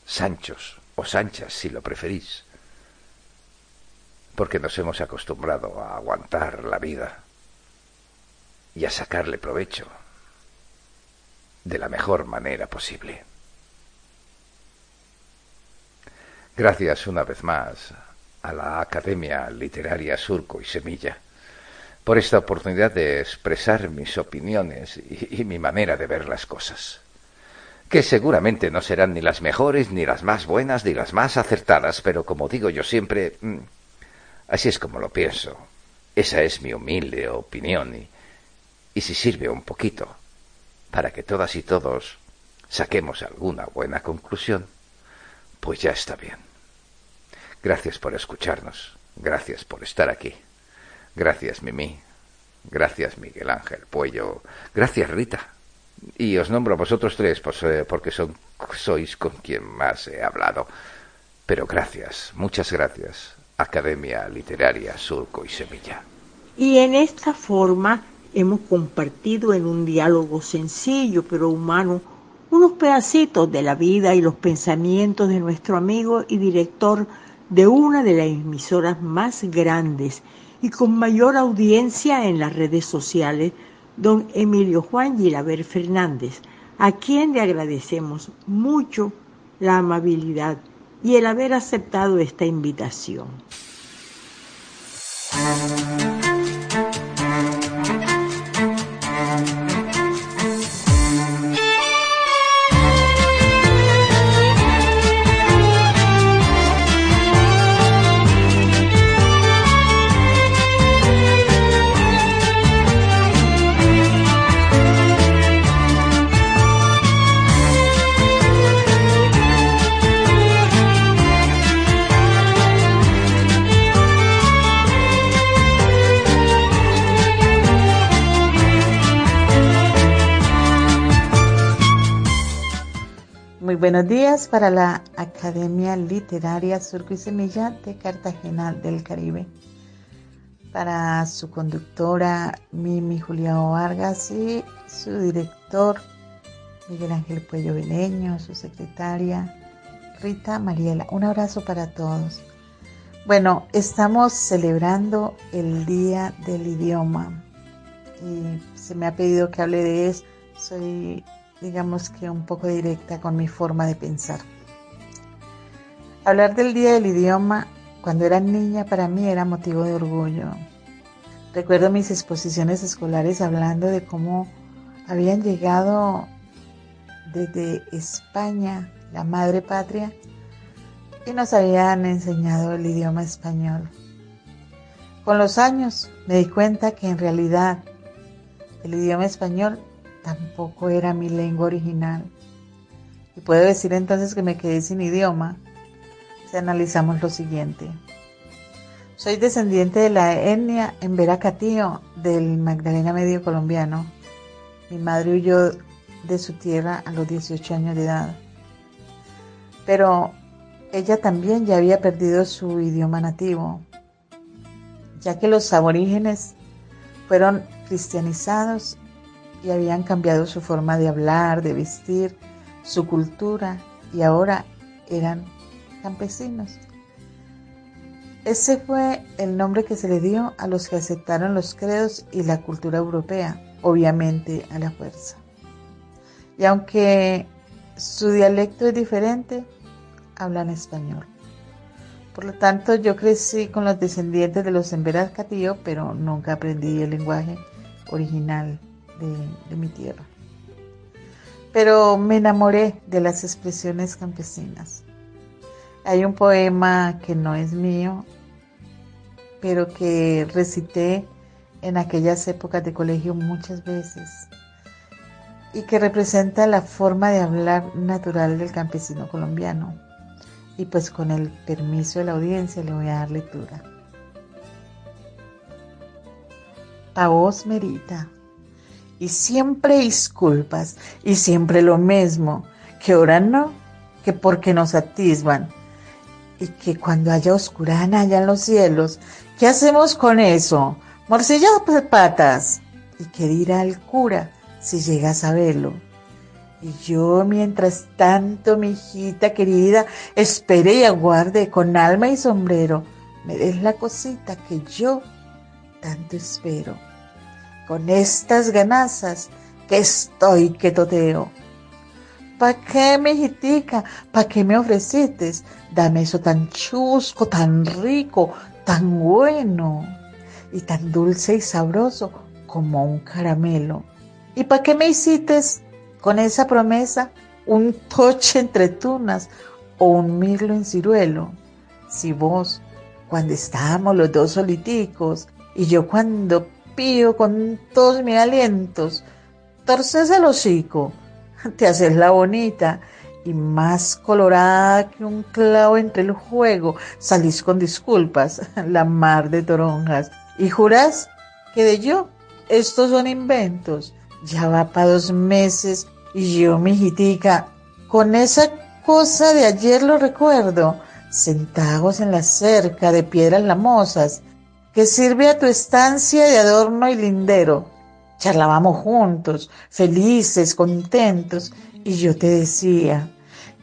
Sanchos o Sanchas, si lo preferís, porque nos hemos acostumbrado a aguantar la vida y a sacarle provecho de la mejor manera posible. Gracias una vez más a la Academia Literaria Surco y Semilla por esta oportunidad de expresar mis opiniones y, mi manera de ver las cosas, que seguramente no serán ni las mejores, ni las más buenas, ni las más acertadas, pero como digo yo siempre, mm, así es como lo pienso. Esa es mi humilde opinión y, y si sirve un poquito para que todas y todos saquemos alguna buena conclusión, pues ya está bien. Gracias por escucharnos. Gracias por estar aquí. Gracias, Mimi. Gracias, Miguel Ángel Puello. Gracias, Rita. Y os nombro a vosotros tres pues, eh, porque sois con quien más he hablado. Pero gracias, muchas gracias, Academia Literaria Surco y Semilla. Y en esta forma hemos compartido en un diálogo sencillo pero humano unos pedacitos de la vida y los pensamientos de nuestro amigo y director de una de las emisoras más grandes y con mayor audiencia en las redes sociales, don Emilio Juan Gilaber Fernández, a quien le agradecemos mucho la amabilidad y el haber aceptado esta invitación. Buenos días para la Academia Literaria Surco y Semilla de Cartagena del Caribe. Para su conductora Mimi Julián Vargas y su director Miguel Ángel Puello Veleño, su secretaria Rita Mariela. Un abrazo para todos. Bueno, estamos celebrando el Día del Idioma y se me ha pedido que hable de eso. Soy digamos que un poco directa con mi forma de pensar. Hablar del Día del Idioma cuando era niña para mí era motivo de orgullo. Recuerdo mis exposiciones escolares hablando de cómo habían llegado desde España, la madre patria, y nos habían enseñado el idioma español. Con los años me di cuenta que en realidad el idioma español tampoco era mi lengua original. Y puedo decir entonces que me quedé sin idioma si analizamos lo siguiente. Soy descendiente de la etnia en Veracatío del Magdalena Medio colombiano. Mi madre huyó de su tierra a los 18 años de edad. Pero ella también ya había perdido su idioma nativo, ya que los aborígenes fueron cristianizados y habían cambiado su forma de hablar, de vestir, su cultura y ahora eran campesinos. Ese fue el nombre que se le dio a los que aceptaron los credos y la cultura europea, obviamente a la fuerza. Y aunque su dialecto es diferente, hablan español. Por lo tanto, yo crecí con los descendientes de los Emberas Catillo, pero nunca aprendí el lenguaje original de, mi tierra. Pero me enamoré de las expresiones campesinas. Hay un poema que no es mío, pero que recité en aquellas épocas de colegio muchas veces y que representa la forma de hablar natural del campesino colombiano. Y pues con el permiso de la audiencia le voy a dar lectura. La voz merita. Y siempre disculpas, y siempre lo mismo, que ahora no, que porque nos atisban y que cuando haya oscurana allá en los cielos, ¿qué hacemos con eso? Morcilla de patas. ¿Y qué dirá el cura si llegas a verlo? Y yo, mientras tanto, mi hijita querida, espere y aguarde con alma y sombrero, me des la cosita que yo tanto espero. Con estas ganazas que estoy que toteo. ¿Pa' qué, hijitica? ¿Pa' qué me ofreciste? Dame eso tan chusco, tan rico, tan bueno y tan dulce y sabroso como un caramelo. ¿Y para qué me hiciste con esa promesa un toche entre tunas o un mirlo en ciruelo? Si vos, cuando estábamos los dos soliticos y yo cuando con todos mis alientos, torces el hocico, [LAUGHS] te haces la bonita y más colorada que un clavo entre el juego, salís con disculpas, [LAUGHS] la mar de toronjas, y jurás que de yo estos son inventos. Ya va para dos meses y yo, mi hijitica, con esa cosa de ayer lo recuerdo, sentados en la cerca de piedras lamosas, que sirve a tu estancia de adorno y lindero. Charlábamos juntos, felices, contentos, y yo te decía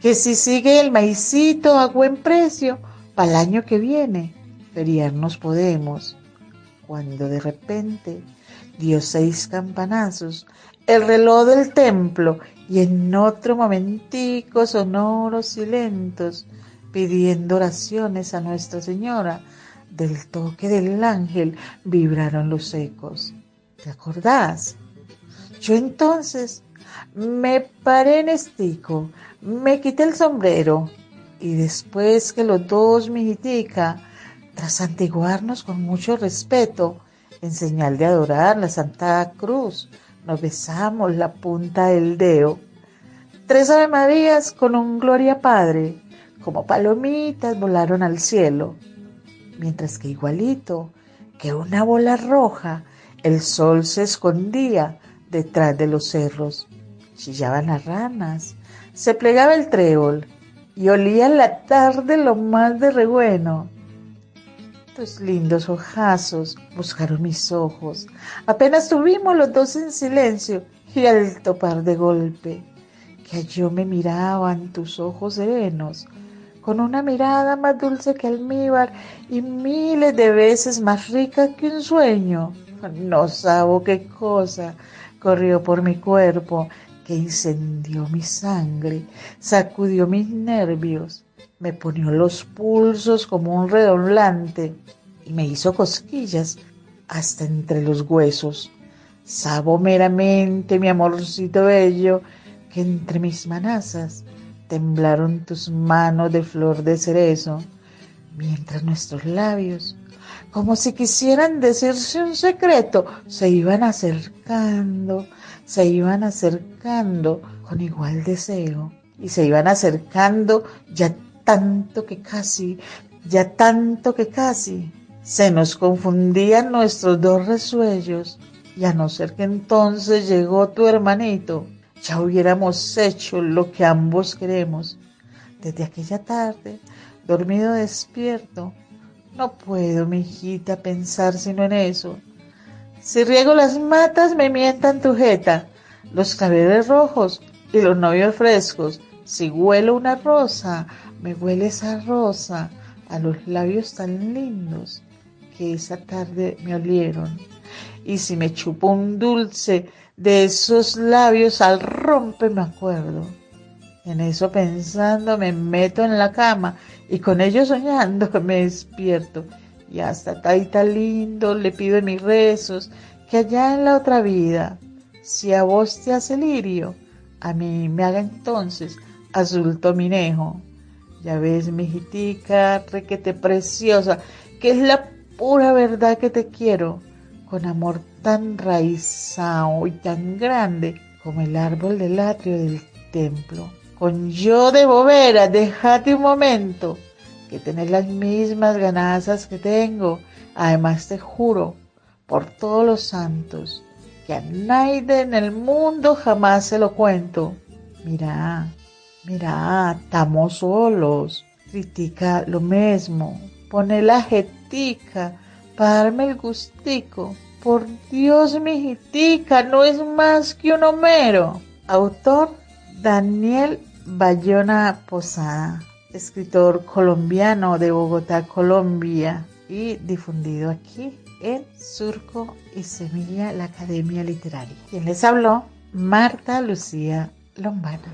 que si sigue el maicito a buen precio, para el año que viene, feriarnos podemos. Cuando de repente dio seis campanazos el reloj del templo y en otro momentico sonoros y lentos, pidiendo oraciones a Nuestra Señora, del toque del ángel vibraron los ecos. ¿Te acordás? Yo entonces me paré en estico, me quité el sombrero y después que los dos, mijitica, tras antiguarnos con mucho respeto, en señal de adorar la Santa Cruz, nos besamos la punta del dedo. Tres Ave Marías con un Gloria Padre, como palomitas volaron al cielo, mientras que igualito que una bola roja, el sol se escondía detrás de los cerros chillaban las ranas, se plegaba el trébol y olía la tarde lo más de rebueno. Tus lindos ojazos buscaron mis ojos. Apenas tuvimos los dos en silencio y al topar de golpe, que yo me miraban tus ojos serenos, con una mirada más dulce que almíbar y miles de veces más rica que un sueño. No sabo qué cosa corrió por mi cuerpo que incendió mi sangre, sacudió mis nervios, me ponió los pulsos como un redoblante y me hizo cosquillas hasta entre los huesos. Sabo meramente, mi amorcito bello, que entre mis manazas temblaron tus manos de flor de cerezo, mientras nuestros labios, como si quisieran decirse un secreto, se iban acercando, se iban acercando con igual deseo, y se iban acercando ya tanto que casi, ya tanto que casi, se nos confundían nuestros dos resuellos, y a no ser que entonces llegó tu hermanito, ya hubiéramos hecho lo que ambos queremos. Desde aquella tarde, dormido despierto, no puedo, mi hijita, pensar sino en eso. Si riego las matas, me mientan tu jeta, los cabellos rojos y los novios frescos. Si huelo una rosa, me huele esa rosa a los labios tan lindos que esa tarde me olieron. Y si me chupo un dulce de esos labios al rompe, me acuerdo. En eso pensando me meto en la cama y con ello soñando [LAUGHS] me despierto. Y hasta taita lindo le pido en mis rezos que allá en la otra vida, si a vos te hace lirio, a mí me haga entonces azul tominejo. Ya ves, mi hijitica, requete preciosa, que es la pura verdad que te quiero, con amor tan raizado y tan grande como el árbol del atrio del templo. Con yo de bobera, déjate un momento, que tenés las mismas ganazas que tengo. Además te juro, por todos los santos, que a nadie en el mundo jamás se lo cuento. Mira, mira, estamos solos. Critica lo mismo. Pone la jetica para darme el gustico. Por Dios, mijitica, no es más que un Homero. Autor Daniel Bayona Posada, escritor colombiano de Bogotá, Colombia, y difundido aquí en Surco y Semilla, la Academia Literaria. Quien les habló, Marta Lucía Lombana.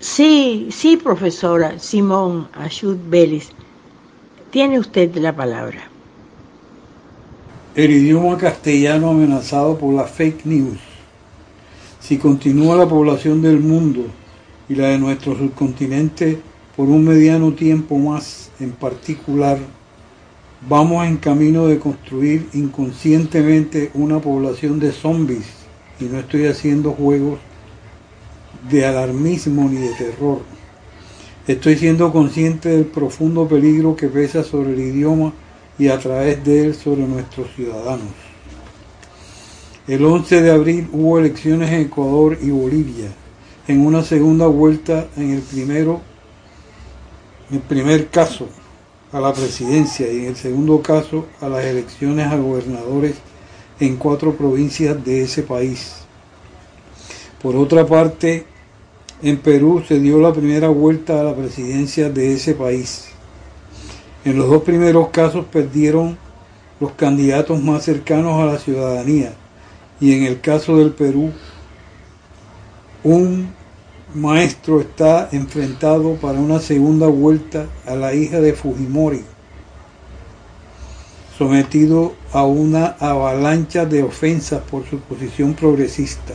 Sí, sí, profesora Simón Ayud Vélez. Tiene usted la palabra. El idioma castellano amenazado por la fake news. Si continúa la población del mundo y la de nuestro subcontinente por un mediano tiempo más en particular, vamos en camino de construir inconscientemente una población de zombies y no estoy haciendo juegos de alarmismo ni de terror. Estoy siendo consciente del profundo peligro que pesa sobre el idioma y a través de él sobre nuestros ciudadanos. El 11 de abril hubo elecciones en Ecuador y Bolivia, en una segunda vuelta en el primero, en el primer caso a la presidencia y en el segundo caso a las elecciones a gobernadores en cuatro provincias de ese país. Por otra parte, en Perú se dio la primera vuelta a la presidencia de ese país. En los dos primeros casos perdieron los candidatos más cercanos a la ciudadanía y en el caso del Perú un maestro está enfrentado para una segunda vuelta a la hija de Fujimori, sometido a una avalancha de ofensas por su posición progresista.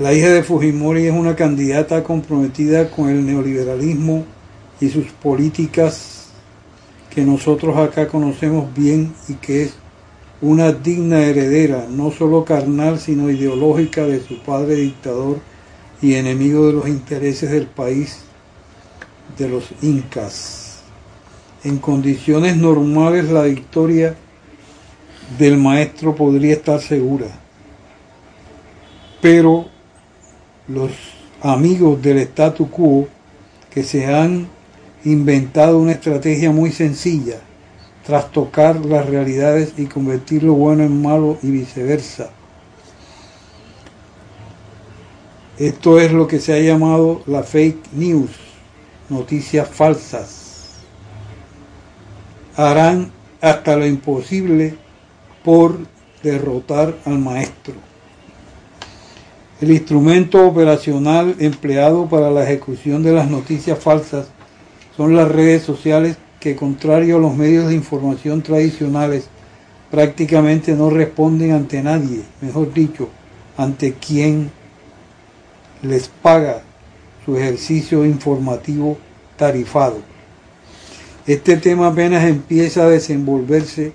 La hija de Fujimori es una candidata comprometida con el neoliberalismo y sus políticas que nosotros acá conocemos bien y que es una digna heredera, no solo carnal, sino ideológica de su padre dictador y enemigo de los intereses del país, de los incas. En condiciones normales la victoria del maestro podría estar segura, pero los amigos del statu quo que se han inventado una estrategia muy sencilla, trastocar las realidades y convertir lo bueno en malo y viceversa. Esto es lo que se ha llamado la fake news, noticias falsas. Harán hasta lo imposible por derrotar al maestro. El instrumento operacional empleado para la ejecución de las noticias falsas son las redes sociales que contrario a los medios de información tradicionales, prácticamente no responden ante nadie, mejor dicho, ante quien les paga su ejercicio informativo tarifado. Este tema apenas empieza a desenvolverse,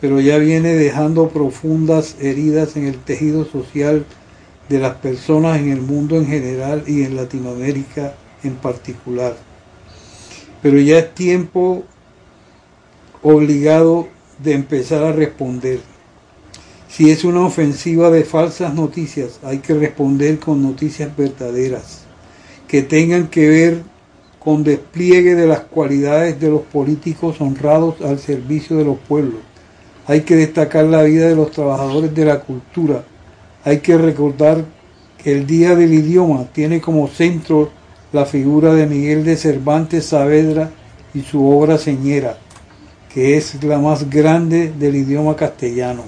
pero ya viene dejando profundas heridas en el tejido social de las personas en el mundo en general y en Latinoamérica en particular. Pero ya es tiempo obligado de empezar a responder. Si es una ofensiva de falsas noticias, hay que responder con noticias verdaderas, que tengan que ver con despliegue de las cualidades de los políticos honrados al servicio de los pueblos. Hay que destacar la vida de los trabajadores de la cultura. Hay que recordar que el Día del Idioma tiene como centro la figura de Miguel de Cervantes Saavedra y su obra Señera, que es la más grande del idioma castellano.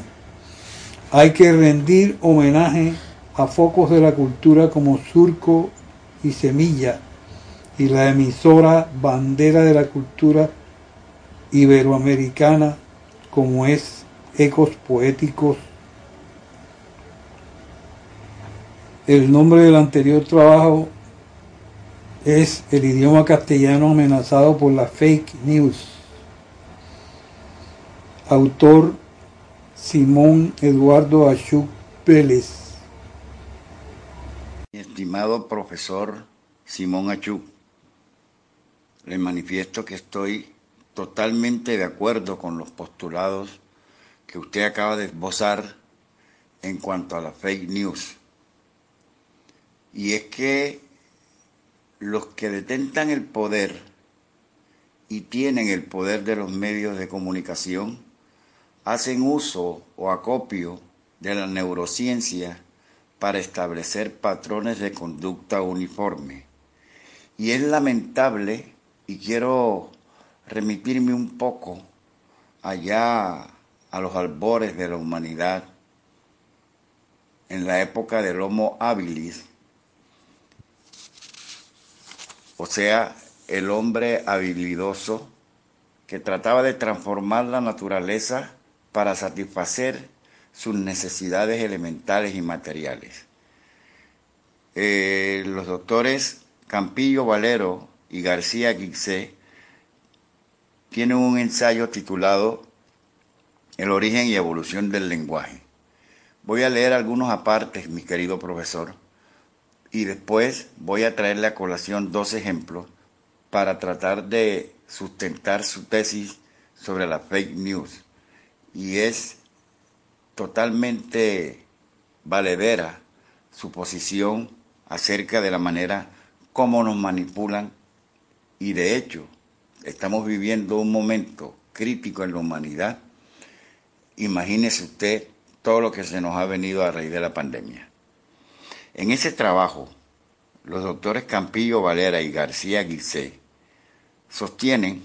Hay que rendir homenaje a focos de la cultura como Surco y Semilla y la emisora bandera de la cultura iberoamericana como es Ecos Poéticos. El nombre del anterior trabajo es el idioma castellano amenazado por la fake news. Autor Simón Eduardo Achuk Pérez. Mi estimado profesor Simón Achuk, le manifiesto que estoy totalmente de acuerdo con los postulados que usted acaba de esbozar en cuanto a la fake news. Y es que los que detentan el poder y tienen el poder de los medios de comunicación hacen uso o acopio de la neurociencia para establecer patrones de conducta uniforme. Y es lamentable y quiero remitirme un poco allá a los albores de la humanidad, en la época del Homo habilis, o sea, el hombre habilidoso que trataba de transformar la naturaleza para satisfacer sus necesidades elementales y materiales. Eh, los doctores Campillo Valero y García Guixé tienen un ensayo titulado El origen y evolución del lenguaje. Voy a leer algunos apartes, mi querido profesor, y después voy a traerle a colación dos ejemplos para tratar de sustentar su tesis sobre la fake news. Y es totalmente valedera su posición acerca de la manera como nos manipulan y de hecho, estamos viviendo un momento crítico en la humanidad. Imagínese usted todo lo que se nos ha venido a raíz de la pandemia. En ese trabajo, los doctores Campillo Valera y García Guisé sostienen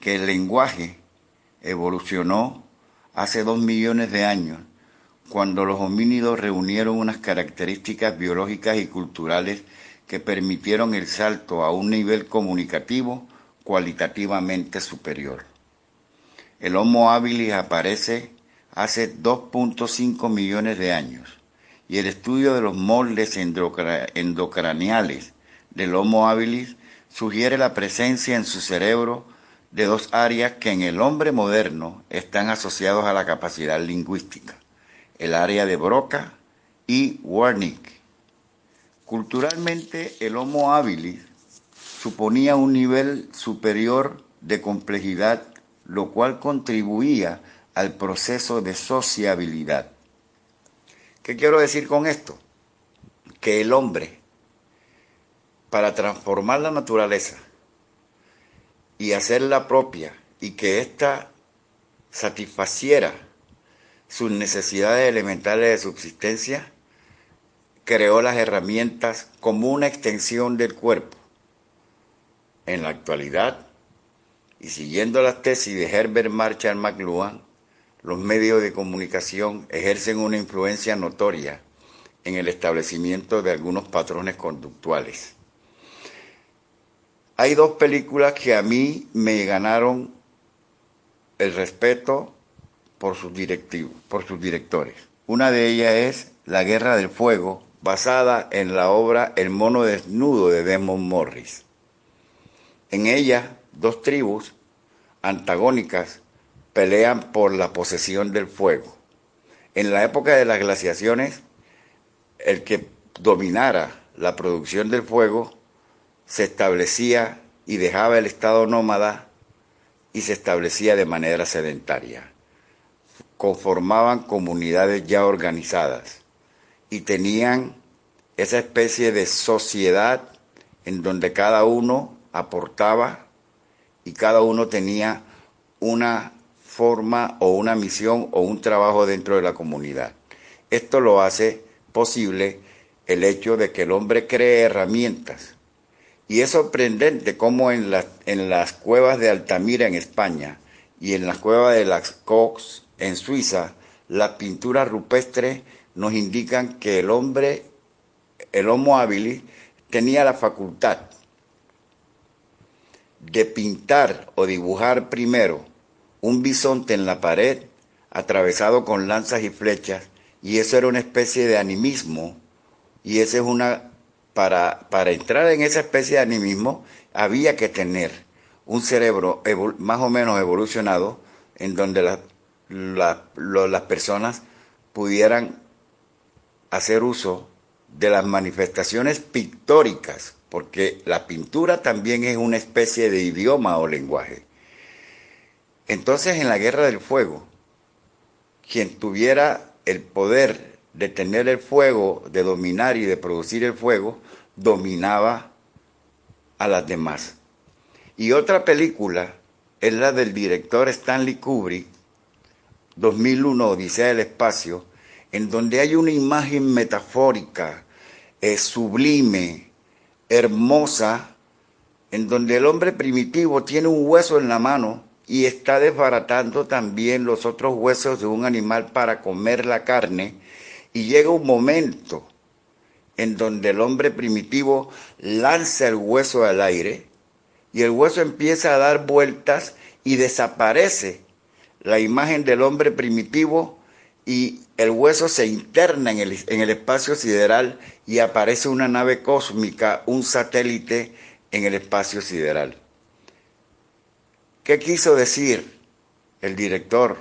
que el lenguaje evolucionó hace dos millones de años cuando los homínidos reunieron unas características biológicas y culturales que permitieron el salto a un nivel comunicativo cualitativamente superior. El Homo habilis aparece hace 2.5 millones de años y el estudio de los moldes endocraneales del Homo habilis sugiere la presencia en su cerebro de dos áreas que en el hombre moderno están asociados a la capacidad lingüística, el área de Broca y Wernicke Culturalmente, el Homo habilis suponía un nivel superior de complejidad, lo cual contribuía al proceso de sociabilidad. ¿Qué quiero decir con esto? Que el hombre, para transformar la naturaleza y hacerla propia y que ésta satisfaciera sus necesidades elementales de subsistencia, creó las herramientas como una extensión del cuerpo. En la actualidad, y siguiendo las tesis de Herbert Marshall McLuhan, los medios de comunicación ejercen una influencia notoria en el establecimiento de algunos patrones conductuales. hay dos películas que a mí me ganaron el respeto por sus, directivos, por sus directores. Una de ellas es La Guerra del Fuego, basada en la obra El mono desnudo de Desmond Morris. En ella, dos tribus antagónicas pelean por la posesión del fuego. En la época de las glaciaciones, el que dominara la producción del fuego se establecía y dejaba el estado nómada y se establecía de manera sedentaria. Conformaban comunidades ya organizadas y tenían esa especie de sociedad en donde cada uno aportaba y cada uno tenía una forma o una misión o un trabajo dentro de la comunidad. Esto lo hace posible el hecho de que el hombre cree herramientas. Y es sorprendente cómo en, en las cuevas de Altamira en España y en las cuevas de las Cox en Suiza, las pinturas rupestres nos indican que el hombre, el Homo habilis, tenía la facultad de pintar o dibujar primero un bisonte en la pared atravesado con lanzas y flechas, y eso era una especie de animismo, y esa es una, para, para entrar en esa especie de animismo había que tener un cerebro más o menos evolucionado en donde las personas pudieran hacer uso de las manifestaciones pictóricas, porque la pintura también es una especie de idioma o lenguaje. Entonces en la guerra del fuego, quien tuviera el poder de tener el fuego, de dominar y de producir el fuego, dominaba a las demás. Y otra película es la del director Stanley Kubrick, 2001 Odisea del Espacio, en donde hay una imagen metafórica, es sublime, hermosa, en donde el hombre primitivo tiene un hueso en la mano y está desbaratando también los otros huesos de un animal para comer la carne. Y llega un momento en donde el hombre primitivo lanza el hueso al aire y el hueso empieza a dar vueltas y desaparece la imagen del hombre primitivo y el hueso se interna en el, en el espacio sideral y aparece una nave cósmica, un satélite en el espacio sideral. ¿Qué quiso decir el director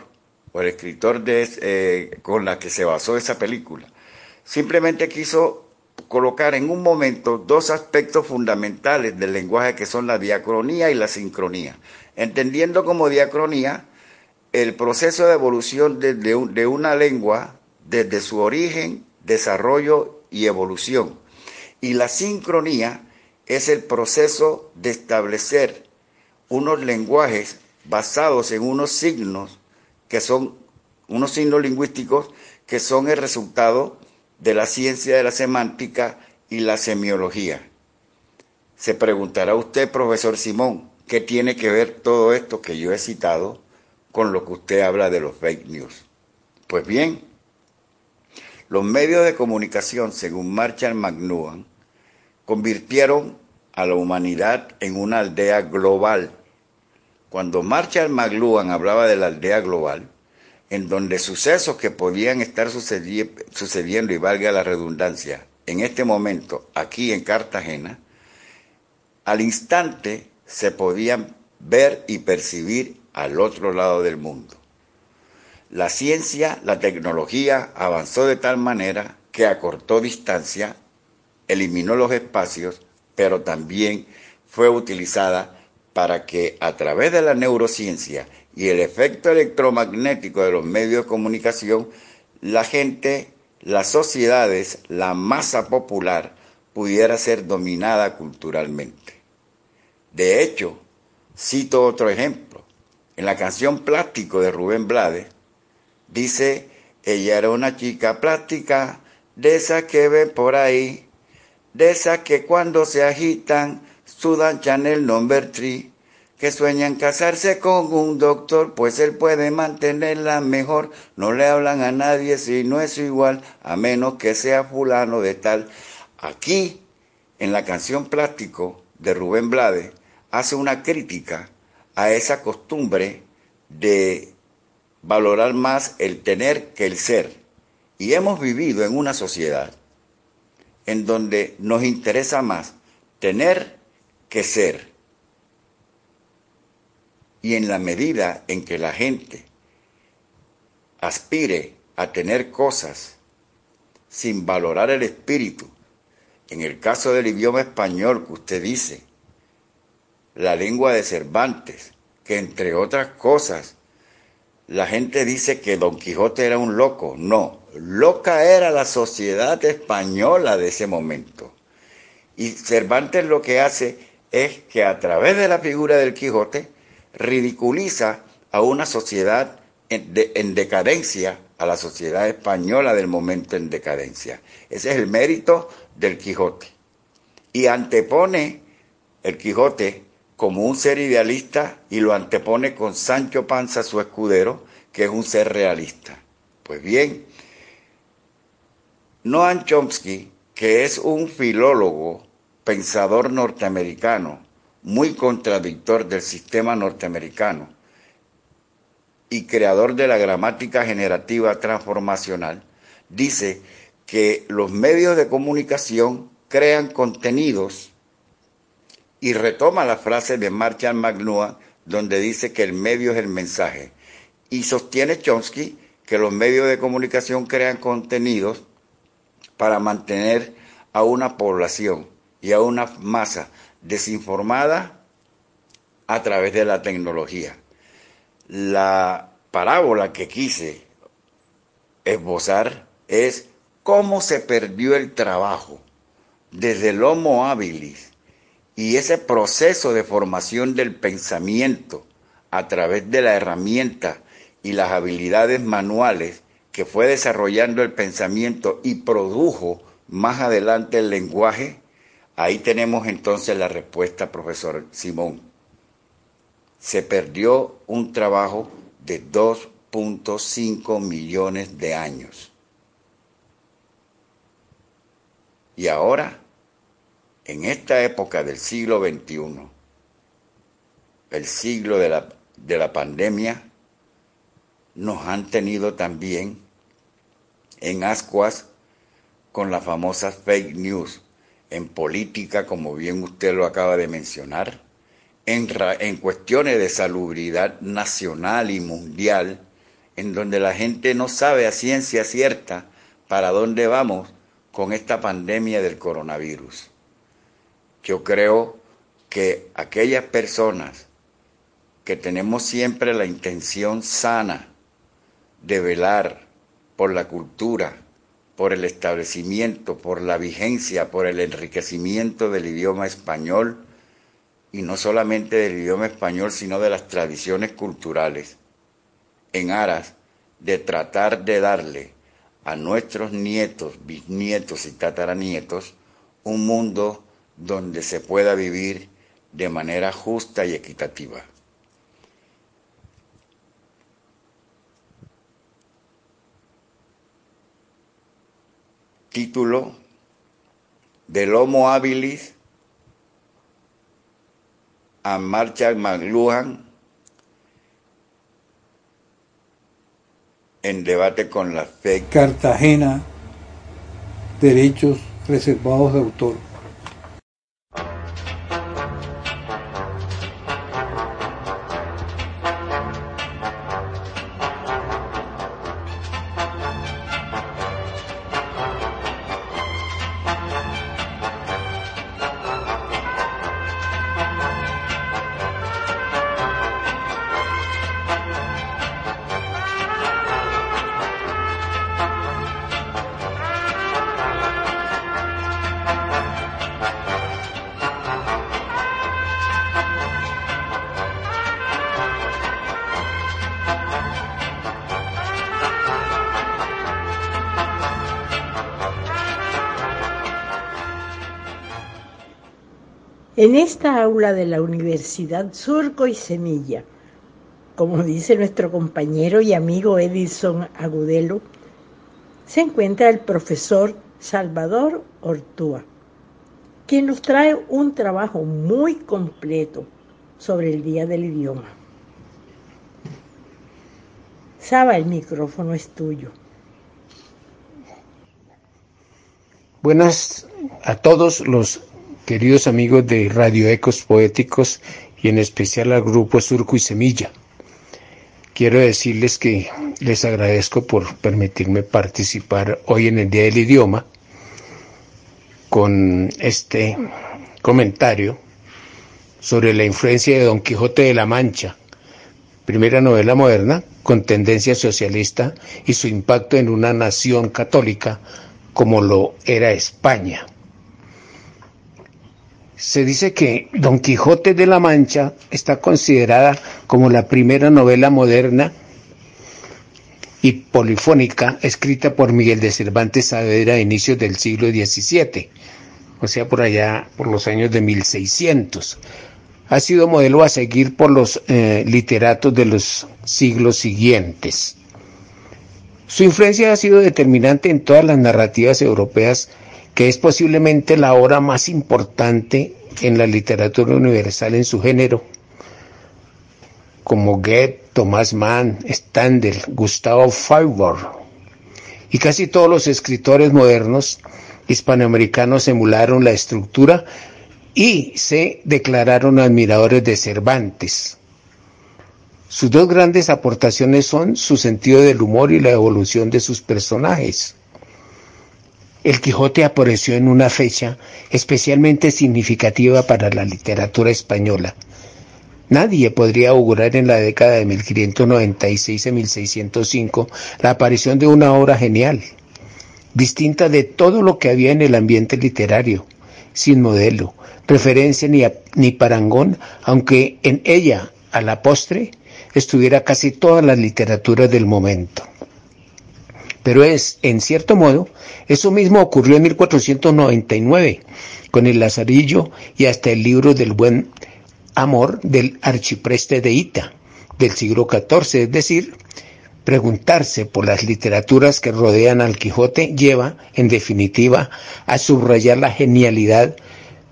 o el escritor de, eh, con la que se basó esa película? Simplemente quiso colocar en un momento dos aspectos fundamentales del lenguaje que son la diacronía y la sincronía, entendiendo como diacronía el proceso de evolución de, de una lengua desde su origen, desarrollo y evolución. Y la sincronía es el proceso de establecer unos lenguajes basados en unos signos que son unos signos lingüísticos que son el resultado de la ciencia de la semántica y la semiología. Se preguntará usted, profesor Simón, ¿qué tiene que ver todo esto que yo he citado con lo que usted habla de los fake news? Pues bien, los medios de comunicación, según Marshall McLuhan, convirtieron a la humanidad en una aldea global cuando Marshall McLuhan hablaba de la aldea global, en donde sucesos que podían estar sucediendo, y valga la redundancia, en este momento aquí en Cartagena, al instante se podían ver y percibir al otro lado del mundo. La ciencia, la tecnología avanzó de tal manera que acortó distancia, eliminó los espacios, pero también fue utilizada para que a través de la neurociencia y el efecto electromagnético de los medios de comunicación, la gente, las sociedades, la masa popular pudiera ser dominada culturalmente. De hecho, cito otro ejemplo. En la canción Plástico de Rubén Blades, dice, ella era una chica plástica, de esas que ven por ahí, de esas que cuando se agitan sudan Chanel Number 3, que sueñan casarse con un doctor, pues él puede mantenerla mejor. No le hablan a nadie si no es igual, a menos que sea fulano de tal. Aquí, en la canción Plástico de Rubén Blades, hace una crítica a esa costumbre de valorar más el tener que el ser. Y hemos vivido en una sociedad en donde nos interesa más tener que ser. Y en la medida en que la gente aspire a tener cosas sin valorar el espíritu, en el caso del idioma español que usted dice, la lengua de Cervantes, que entre otras cosas, la gente dice que Don Quijote era un loco. No, loca era la sociedad española de ese momento. Y Cervantes lo que hace es que a través de la figura del Quijote ridiculiza a una sociedad en, decadencia, a la sociedad española del momento en decadencia. Ese es el mérito del Quijote. Y antepone el Quijote como un ser idealista y lo antepone con Sancho Panza, su escudero, que es un ser realista. Pues bien, Noam Chomsky, que es un filólogo, pensador norteamericano, muy contradictor del sistema norteamericano y creador de la gramática generativa transformacional, dice que los medios de comunicación crean contenidos y retoma la frase de Marshall McLuhan donde dice que el medio es el mensaje. Y sostiene Chomsky que los medios de comunicación crean contenidos para mantener a una población y a una masa desinformada a través de la tecnología. La parábola que quise esbozar es cómo se perdió el trabajo desde el Homo habilis y ese proceso de formación del pensamiento a través de la herramienta y las habilidades manuales que fue desarrollando el pensamiento y produjo más adelante el lenguaje, ahí tenemos entonces la respuesta, profesor Simón. Se perdió un trabajo de 2.5 millones de años. Y ahora en esta época del siglo XXI, el siglo de la, de la pandemia, nos han tenido también en ascuas con las famosas fake news, en política, como bien usted lo acaba de mencionar, en, en cuestiones de salubridad nacional y mundial, en donde la gente no sabe a ciencia cierta para dónde vamos con esta pandemia del coronavirus. Yo creo que aquellas personas que tenemos siempre la intención sana de velar por la cultura, por el establecimiento, por la vigencia, por el enriquecimiento del idioma español, y no solamente del idioma español, sino de las tradiciones culturales, en aras de tratar de darle a nuestros nietos, bisnietos y tataranietos un mundo donde se pueda vivir de manera justa y equitativa. Título del Homo habilis a Marshall McLuhan en debate con la fe. Cartagena, derechos reservados de autor. En esta aula de la Universidad Surco y Semilla, como dice nuestro compañero y amigo Edison Agudelo, se encuentra el profesor Salvador Ortúa, quien nos trae un trabajo muy completo sobre el Día del Idioma. Saba, el micrófono es tuyo. Buenas a todos los queridos amigos de Radio Ecos Poéticos y en especial al grupo Surco y Semilla. Quiero decirles que les agradezco por permitirme participar hoy en el Día del Idioma con este comentario sobre la influencia de Don Quijote de la Mancha, primera novela moderna con tendencia socialista y su impacto en una nación católica como lo era España. Se dice que Don Quijote de la Mancha está considerada como la primera novela moderna y polifónica escrita por Miguel de Cervantes Saavedra a inicios del siglo XVII, o sea, por allá, por los años de 1600. Ha sido modelo a seguir por los eh, literatos de los siglos siguientes. Su influencia ha sido determinante en todas las narrativas europeas, que es posiblemente la obra más importante en la literatura universal en su género, como Goethe, Thomas Mann, Stendhal, Gustavo Flaubert y casi todos los escritores modernos hispanoamericanos emularon la estructura y se declararon admiradores de Cervantes. Sus dos grandes aportaciones son su sentido del humor y la evolución de sus personajes. El Quijote apareció en una fecha especialmente significativa para la literatura española. Nadie podría augurar en la década de 1596 a 1605 la aparición de una obra genial, distinta de todo lo que había en el ambiente literario, sin modelo, referencia ni, ni parangón, aunque en ella, a la postre, estuviera casi toda la literatura del momento. Pero es, en cierto modo, eso mismo ocurrió en 1499, con el Lazarillo y hasta el libro del buen amor del archipreste de Ita del siglo XIV, es decir, preguntarse por las literaturas que rodean al Quijote lleva, en definitiva, a subrayar la genialidad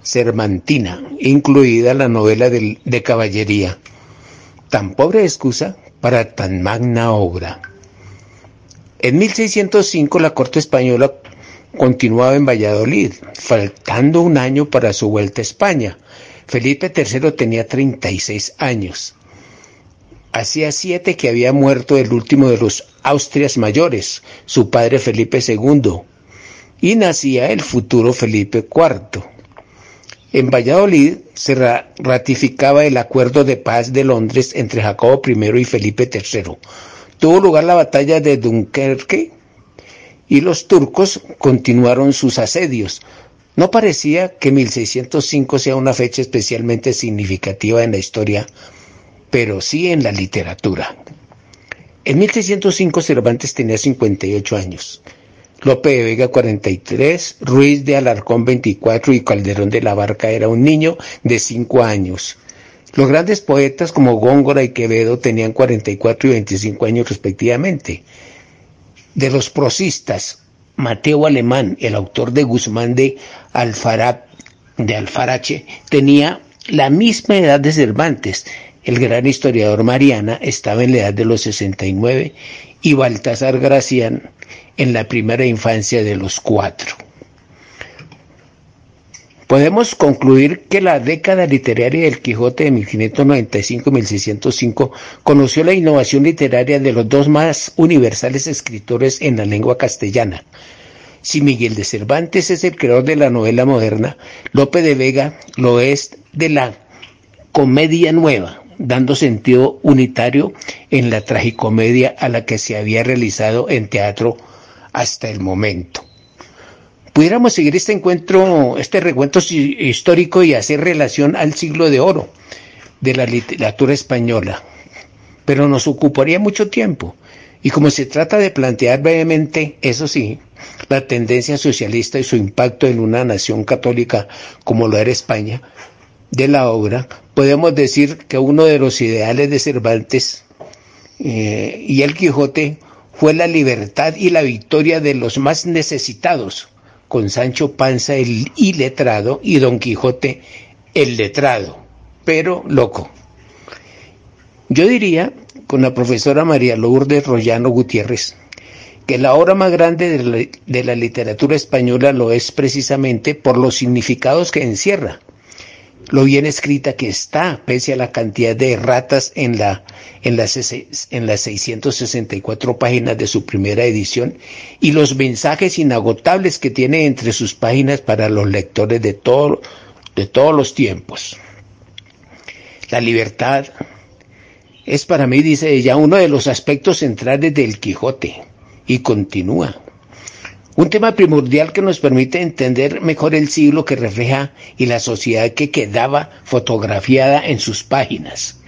cervantina, incluida la novela de caballería. Tan pobre excusa para tan magna obra. En 1605 la corte española continuaba en Valladolid, faltando un año para su vuelta a España. Felipe III tenía 36 años. Hacía siete que había muerto el último de los Austrias mayores, su padre Felipe II, y nacía el futuro Felipe IV. En Valladolid se ratificaba el acuerdo de paz de Londres entre Jacobo I y Felipe III. Tuvo lugar la batalla de Dunkerque y los turcos continuaron sus asedios. No parecía que 1605 sea una fecha especialmente significativa en la historia, pero sí en la literatura. En 1605 Cervantes tenía 58 años. Lope de Vega 43, Ruiz de Alarcón 24 y Calderón de la Barca era un niño de 5 años. Los grandes poetas como Góngora y Quevedo tenían 44 y 25 años respectivamente. De los prosistas, Mateo Alemán, el autor de Guzmán de, de Alfarache, tenía la misma edad de Cervantes. El gran historiador Mariana estaba en la edad de los 69 y Baltasar Gracián en la primera infancia de los cuatro. Podemos concluir que la década literaria del Quijote de 1595-1605 conoció la innovación literaria de los dos más universales escritores en la lengua castellana. Si Miguel de Cervantes es el creador de la novela moderna, Lope de Vega lo es de la comedia nueva, dando sentido unitario en la tragicomedia a la que se había realizado en teatro hasta el momento. Pudiéramos seguir este encuentro, este recuento histórico y hacer relación al siglo de oro de la literatura española, pero nos ocuparía mucho tiempo. Y como se trata de plantear brevemente, eso sí, la tendencia socialista y su impacto en una nación católica como lo era España, de la obra, podemos decir que uno de los ideales de Cervantes eh, y el Quijote fue la libertad y la victoria de los más necesitados, con Sancho Panza el iletrado y Don Quijote el letrado. pero loco. Yo diría, con la profesora María Lourdes Rollano Gutiérrez, que la obra más grande de la, de la, literatura española lo es precisamente por los significados que encierra, lo bien escrita que está, pese a la cantidad de ratas en, la, en, las, en las 664 páginas de su primera edición y los mensajes inagotables que tiene entre sus páginas para los lectores de, todo, de todos los tiempos. La libertad es para mí, dice ella, uno de los aspectos centrales del Quijote y continúa. Un tema primordial que nos permite entender mejor el siglo que refleja y la sociedad que quedaba fotografiada en sus páginas.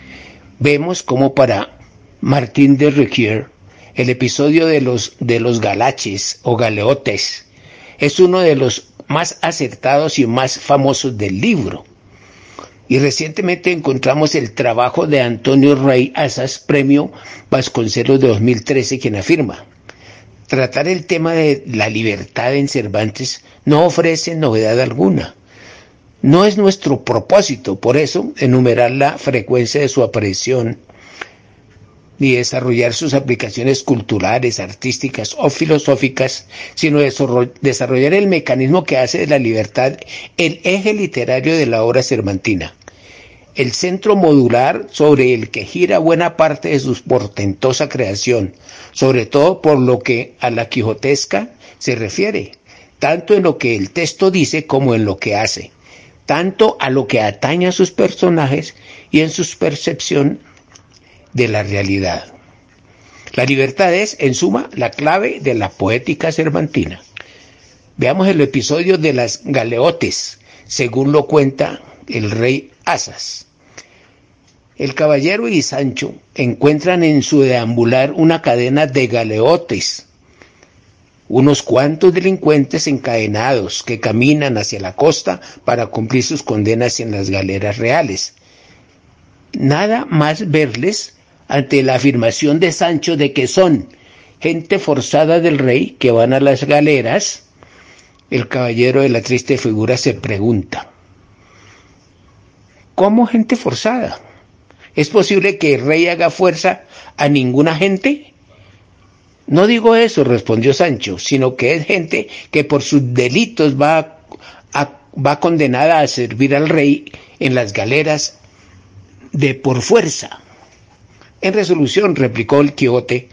Vemos como para Martín de Riquier el episodio de los, de los galaches o galeotes es uno de los más acertados y más famosos del libro. Y recientemente encontramos el trabajo de Antonio Rey Asas, premio Vasconcelos de 2013, quien afirma, tratar el tema de la libertad en Cervantes no ofrece novedad alguna. No es nuestro propósito, por eso, enumerar la frecuencia de su aparición ni desarrollar sus aplicaciones culturales, artísticas o filosóficas, sino desarrollar el mecanismo que hace de la libertad el eje literario de la obra cervantina el centro modular sobre el que gira buena parte de su portentosa creación, sobre todo por lo que a la quijotesca se refiere, tanto en lo que el texto dice como en lo que hace, tanto a lo que atañe a sus personajes y en su percepción de la realidad. La libertad es, en suma, la clave de la poética cervantina. Veamos el episodio de las galeotes, según lo cuenta el rey Asas. El caballero y Sancho encuentran en su deambular una cadena de galeotes, unos cuantos delincuentes encadenados que caminan hacia la costa para cumplir sus condenas en las galeras reales. Nada más verles ante la afirmación de Sancho de que son gente forzada del rey que van a las galeras, el caballero de la triste figura se pregunta, ¿cómo gente forzada? ¿Es posible que el rey haga fuerza a ninguna gente? No digo eso, respondió Sancho, sino que es gente que por sus delitos va, va condenada a servir al rey en las galeras de por fuerza. En resolución, replicó el Quijote,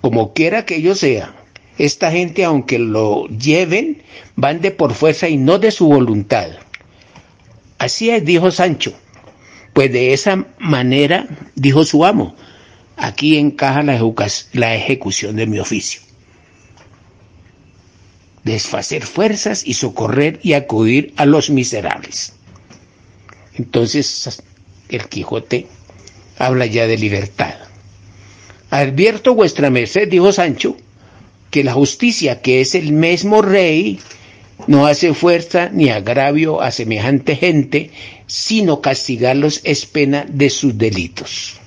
como quiera que ello sea, esta gente, aunque lo lleven, van de por fuerza y no de su voluntad. Así es, dijo Sancho, pues de esa manera, dijo su amo, aquí encaja la, ejecución de mi oficio. Desfacer fuerzas y socorrer y acudir a los miserables. Entonces el Quijote habla ya de libertad. Advierto vuestra merced, dijo Sancho, que la justicia, que es el mismo rey, no hace fuerza ni agravio a semejante gente, sino castigarlos es pena de sus delitos.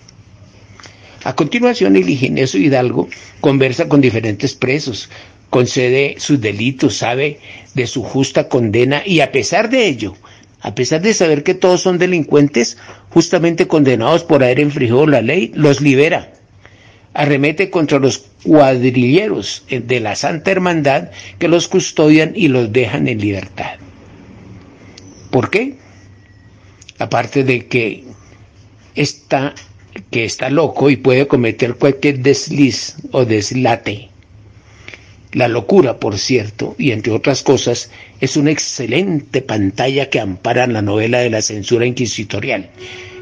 A continuación, el ingenioso Hidalgo conversa con diferentes presos, concede sus delitos, sabe de su justa condena y a pesar de ello, a pesar de saber que todos son delincuentes, justamente condenados por haber infringido la ley, los libera arremete contra los cuadrilleros de la Santa Hermandad que los custodian y los dejan en libertad. ¿Por qué? Aparte de que está, que está loco y puede cometer cualquier desliz o deslate. La locura, por cierto, y entre otras cosas, es una excelente pantalla que ampara la novela de la censura inquisitorial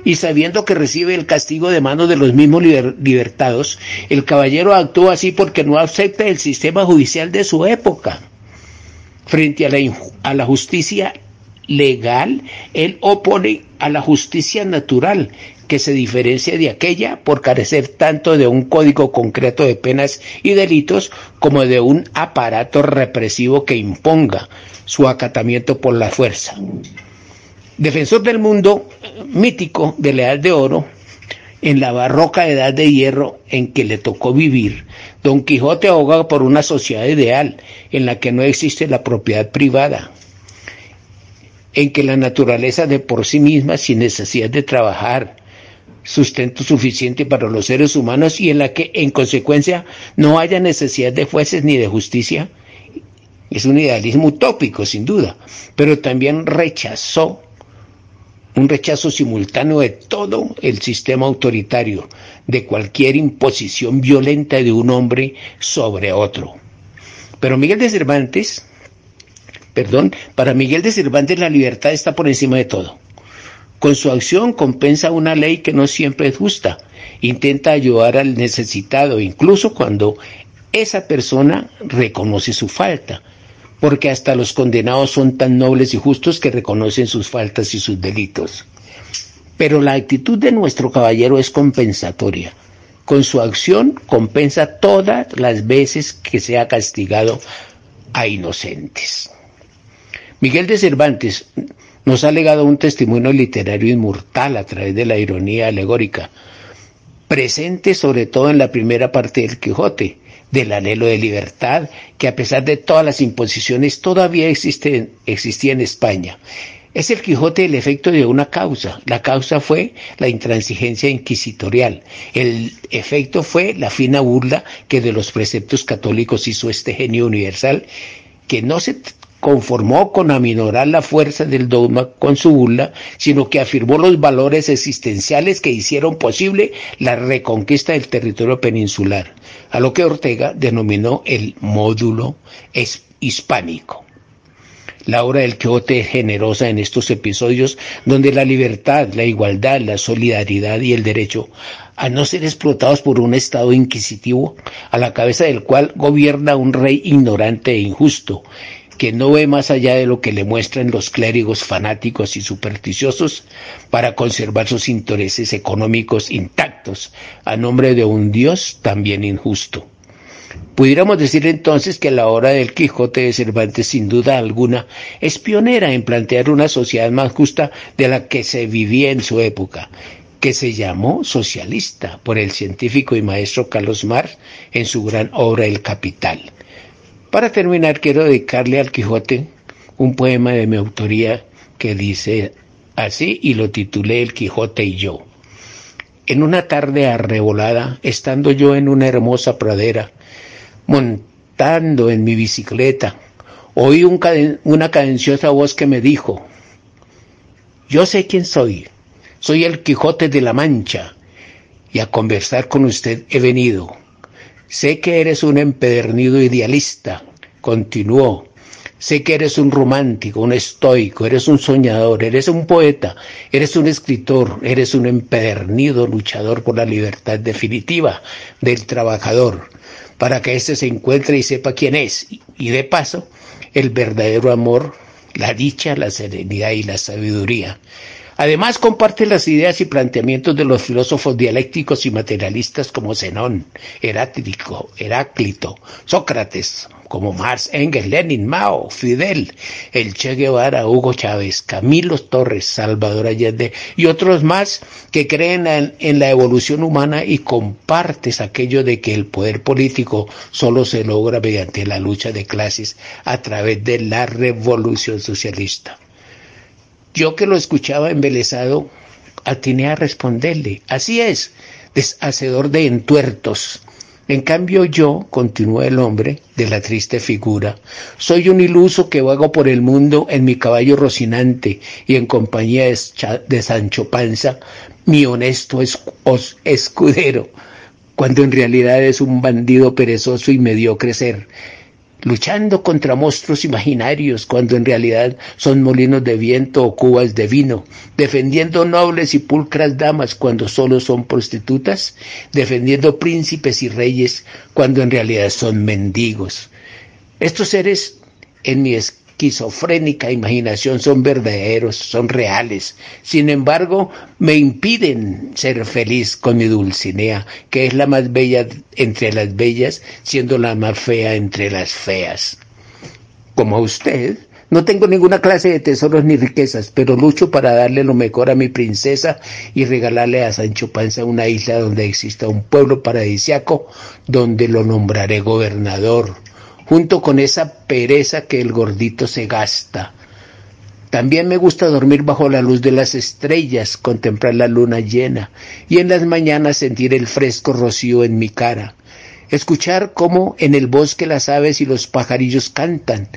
y sabiendo que recibe el castigo de manos de los mismos libertados, el caballero actuó así porque no acepta el sistema judicial de su época. Frente a la, a la justicia legal, él opone a la justicia natural, que se diferencia de aquella por carecer tanto de un código concreto de penas y delitos como de un aparato represivo que imponga su acatamiento por la fuerza. Defensor del mundo mítico de la Edad de Oro, en la barroca Edad de Hierro en que le tocó vivir, Don Quijote ahoga por una sociedad ideal en la que no existe la propiedad privada. en que la naturaleza de por sí misma, sin necesidad de trabajar, sustento suficiente para los seres humanos y en la que, en consecuencia, no haya necesidad de jueces ni de justicia, es un idealismo utópico, sin duda, pero también rechazó un rechazo simultáneo de todo el sistema autoritario, de cualquier imposición violenta de un hombre sobre otro. Pero Miguel de Cervantes, perdón, para Miguel de Cervantes la libertad está por encima de todo. Con su acción compensa una ley que no siempre es justa, intenta ayudar al necesitado, incluso cuando esa persona reconoce su falta, porque hasta los condenados son tan nobles y justos que reconocen sus faltas y sus delitos. Pero la actitud de nuestro caballero es compensatoria. Con su acción compensa todas las veces que se ha castigado a inocentes. Miguel de Cervantes nos ha legado un testimonio literario inmortal a través de la ironía alegórica, presente sobre todo en la primera parte del Quijote, del anhelo de libertad que a pesar de todas las imposiciones todavía existía en España. Es el Quijote el efecto de una causa. La causa fue la intransigencia inquisitorial. El efecto fue la fina burla que de los preceptos católicos hizo este genio universal que no se conformó con aminorar la fuerza del dogma con su burla, sino que afirmó los valores existenciales que hicieron posible la reconquista del territorio peninsular, a lo que Ortega denominó el módulo hispánico. La obra del Quijote es generosa en estos episodios donde la libertad, la igualdad, la solidaridad y el derecho a no ser explotados por un Estado inquisitivo, a la cabeza del cual gobierna un rey ignorante e injusto, que no ve más allá de lo que le muestran los clérigos fanáticos y supersticiosos para conservar sus intereses económicos intactos a nombre de un Dios también injusto. Pudiéramos decir entonces que la obra del Quijote de Cervantes sin duda alguna es pionera en plantear una sociedad más justa de la que se vivía en su época, que se llamó socialista por el científico y maestro Carlos Marx en su gran obra El Capital. Para terminar, quiero dedicarle al Quijote un poema de mi autoría que dice así y lo titulé El Quijote y yo. En una tarde arrebolada, estando yo en una hermosa pradera, montando en mi bicicleta, oí una cadenciosa voz que me dijo, yo sé quién soy, soy el Quijote de la Mancha, y a conversar con usted he venido. Sé que eres un empedernido idealista, continuó. Sé que eres un romántico, un estoico, eres un soñador, eres un poeta, eres un escritor, eres un empedernido luchador por la libertad definitiva del trabajador, para que éste se encuentre y sepa quién es, y de paso, el verdadero amor, la dicha, la serenidad y la sabiduría. Además, comparte las ideas y planteamientos de los filósofos dialécticos y materialistas como Zenón, Heráclito, Heráclito, Sócrates, como Marx, Engels, Lenin, Mao, Fidel, el Che Guevara, Hugo Chávez, Camilo Torres, Salvador Allende y otros más que creen en, en, la evolución humana y compartes aquello de que el poder político solo se logra mediante la lucha de clases a través de la revolución socialista. Yo que lo escuchaba embelesado, atiné a responderle, así es, deshacedor de entuertos. En cambio yo, continuó el hombre de la triste figura, soy un iluso que vago por el mundo en mi caballo rocinante y en compañía de Sancho Panza, mi honesto escudero, cuando en realidad es un bandido perezoso y mediocre ser, luchando contra monstruos imaginarios cuando en realidad son molinos de viento o cubas de vino, defendiendo nobles y pulcras damas cuando solo son prostitutas, defendiendo príncipes y reyes cuando en realidad son mendigos. Estos seres en mi esquizofrénica imaginación son verdaderos, son reales. Sin embargo, me impiden ser feliz con mi Dulcinea, que es la más bella entre las bellas, siendo la más fea entre las feas. Como usted, no tengo ninguna clase de tesoros ni riquezas, pero lucho para darle lo mejor a mi princesa y regalarle a Sancho Panza una isla donde exista un pueblo paradisiaco, donde lo nombraré gobernador junto con esa pereza que el gordito se gasta. También me gusta dormir bajo la luz de las estrellas, contemplar la luna llena y en las mañanas sentir el fresco rocío en mi cara escuchar cómo en el bosque las aves y los pajarillos cantan,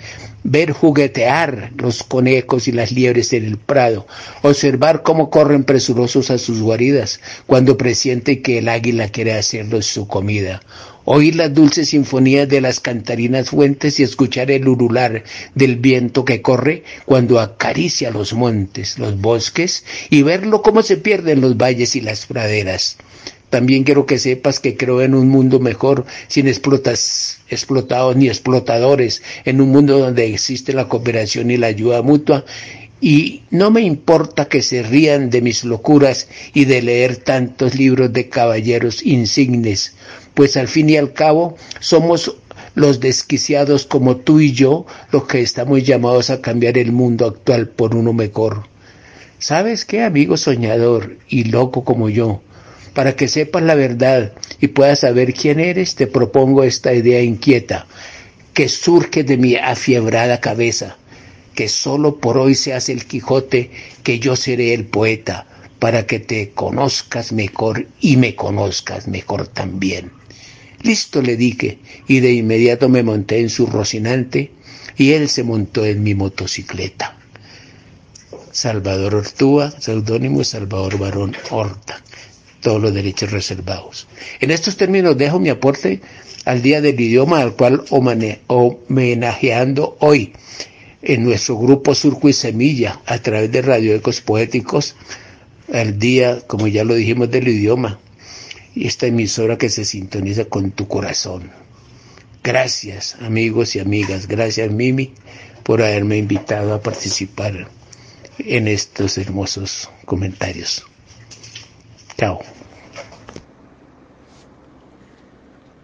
ver juguetear los conejos y las liebres en el prado, observar cómo corren presurosos a sus guaridas cuando presiente que el águila quiere hacerlos su comida, oír las dulces sinfonías de las cantarinas fuentes y escuchar el urular del viento que corre cuando acaricia los montes, los bosques y verlo cómo se pierden los valles y las praderas. También quiero que sepas que creo en un mundo mejor, sin explotas, explotados ni explotadores, en un mundo donde existe la cooperación y la ayuda mutua. Y no me importa que se rían de mis locuras y de leer tantos libros de caballeros insignes, pues al fin y al cabo somos los desquiciados como tú y yo los que estamos llamados a cambiar el mundo actual por uno mejor. ¿Sabes qué, amigo soñador y loco como yo? Para que sepas la verdad y puedas saber quién eres, te propongo esta idea inquieta que surge de mi afiebrada cabeza, que solo por hoy seas el Quijote, que yo seré el poeta, para que te conozcas mejor y me conozcas mejor también. Listo le dije, y de inmediato me monté en su rocinante, y él se montó en mi motocicleta. Salvador Ortúa, seudónimo Salvador Barón Horta todos los derechos reservados. En estos términos dejo mi aporte al Día del Idioma, al cual homenajeando hoy en nuestro grupo Surco y Semilla a través de Radio Ecos Poéticos, al Día, como ya lo dijimos, del idioma, y esta emisora que se sintoniza con tu corazón. Gracias amigos y amigas, gracias Mimi por haberme invitado a participar en estos hermosos comentarios. Chao.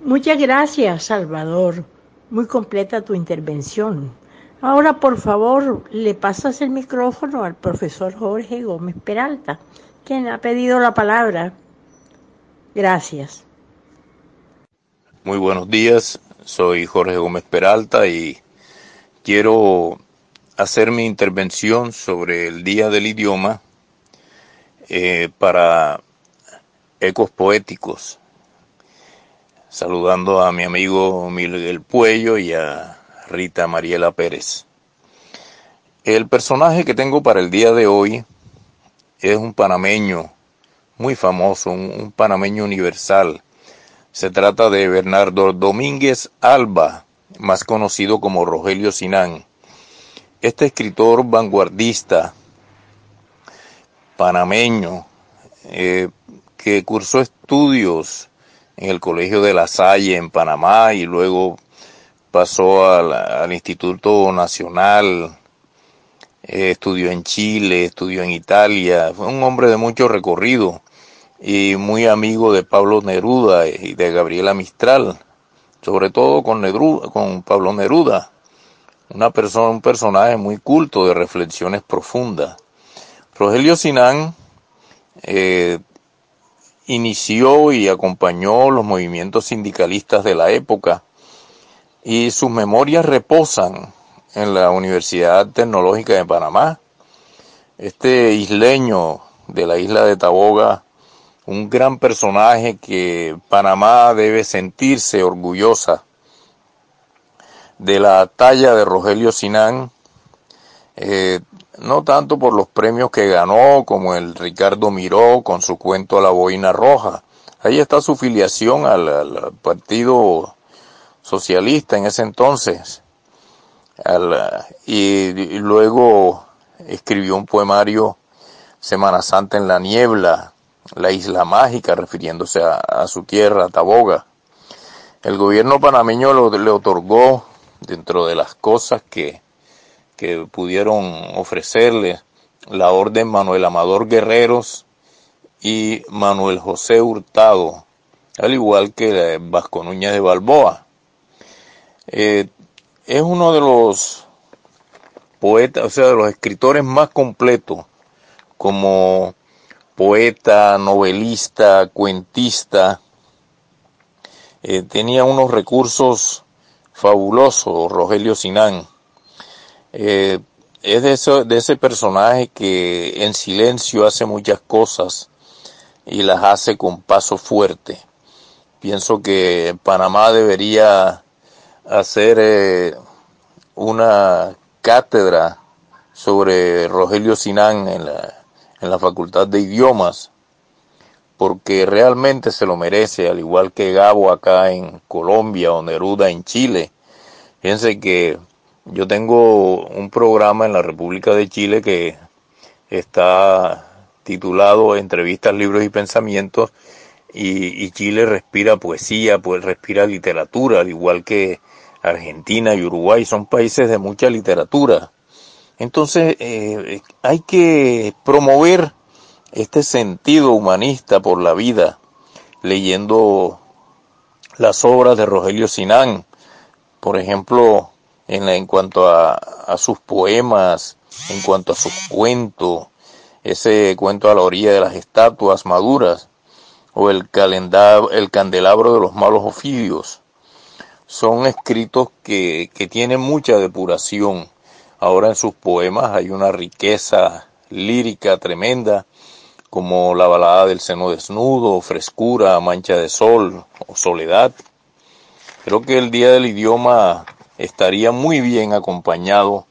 Muchas gracias, Salvador. Muy completa tu intervención. Ahora, por favor, le pasas el micrófono al profesor Jorge Gómez Peralta, quien ha pedido la palabra. Gracias. Muy buenos días, soy Jorge Gómez Peralta y quiero hacer mi intervención sobre el Día del Idioma eh, para ecos poéticos, saludando a mi amigo Miguel Puello y a Rita Mariela Pérez. El personaje que tengo para el día de hoy es un panameño muy famoso, un, panameño universal. Se trata de Bernardo Domínguez Alba, más conocido como Rogelio Sinán. Este escritor vanguardista panameño eh, que cursó estudios en el Colegio de La Salle en Panamá y luego pasó al, Instituto Nacional, eh, estudió en Chile, estudió en Italia, fue un hombre de mucho recorrido y muy amigo de Pablo Neruda y de Gabriela Mistral, sobre todo con, con Pablo Neruda, una persona, un personaje muy culto de reflexiones profundas. Rogelio Sinán eh, inició y acompañó los movimientos sindicalistas de la época y sus memorias reposan en la Universidad Tecnológica de Panamá. Este isleño de la isla de Taboga, un gran personaje que Panamá debe sentirse orgullosa de la talla de Rogelio Sinán, eh, no tanto por los premios que ganó, como el Ricardo Miró con su cuento La Boina Roja. Ahí está su filiación al, Partido Socialista en ese entonces. y, luego escribió un poemario Semana Santa en la Niebla, la isla mágica, refiriéndose a, su tierra, Taboga. El gobierno panameño le otorgó, dentro de las cosas que que pudieron ofrecerle la orden Manuel Amador Guerreros y Manuel José Hurtado, al igual que Vasco Núñez de Balboa. Eh, es uno de los poetas, o sea, de los escritores más completos como poeta, novelista, cuentista. Eh, tenía unos recursos fabulosos, Rogelio Sinán. Eh, es de, eso, de ese personaje que en silencio hace muchas cosas y las hace con paso fuerte. Pienso que Panamá debería hacer eh, una cátedra sobre Rogelio Sinán en la, en la Facultad de Idiomas, porque realmente se lo merece, al igual que Gabo acá en Colombia o Neruda en Chile. Fíjense que yo tengo un programa en la República de Chile que está titulado Entrevistas, Libros y Pensamientos y, Chile respira poesía, pues respira literatura, al igual que Argentina y Uruguay, son países de mucha literatura. Entonces eh, hay que promover este sentido humanista por la vida, leyendo las obras de Rogelio Sinán, por ejemplo, en, cuanto a, sus poemas, en cuanto a sus cuentos, ese cuento a la orilla de las estatuas maduras, o el, el candelabro de los malos ofidios. Son escritos que, que tienen mucha depuración. Ahora en sus poemas hay una riqueza lírica tremenda, como la balada del seno desnudo, frescura, mancha de sol o soledad. Creo que el Día del Idioma estaría muy bien acompañado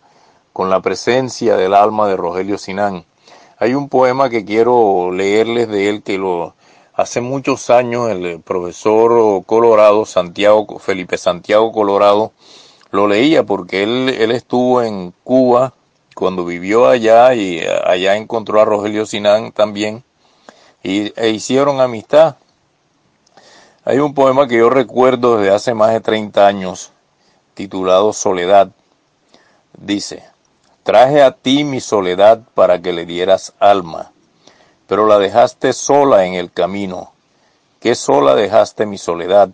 con la presencia del alma de Rogelio Sinán. Hay un poema que quiero leerles de él que lo hace muchos años el profesor Colorado, Santiago, Felipe Santiago Colorado, lo leía porque él, él estuvo en Cuba cuando vivió allá y allá encontró a Rogelio Sinán también y, e hicieron amistad. Hay un poema que yo recuerdo desde hace más de 30 años titulado Soledad. Dice, traje a ti mi soledad para que le dieras alma, pero la dejaste sola en el camino. ¿Qué sola dejaste mi soledad?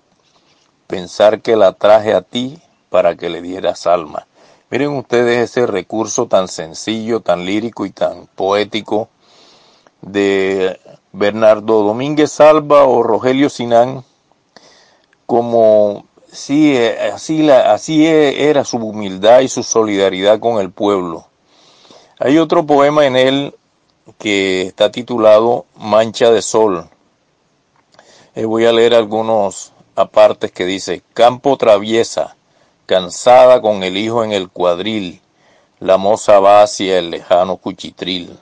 Pensar que la traje a ti para que le dieras alma. Miren ustedes ese recurso tan sencillo, tan lírico y tan poético de Bernardo Domínguez Alba o Rogelio Sinán como Sí, eh, así, así e, era su humildad y su solidaridad con el pueblo. Hay otro poema en él que está titulado Mancha de Sol. Eh, voy a leer algunos apartes que dice, Campo traviesa, cansada con el hijo en el cuadril, la moza va hacia el lejano cuchitril.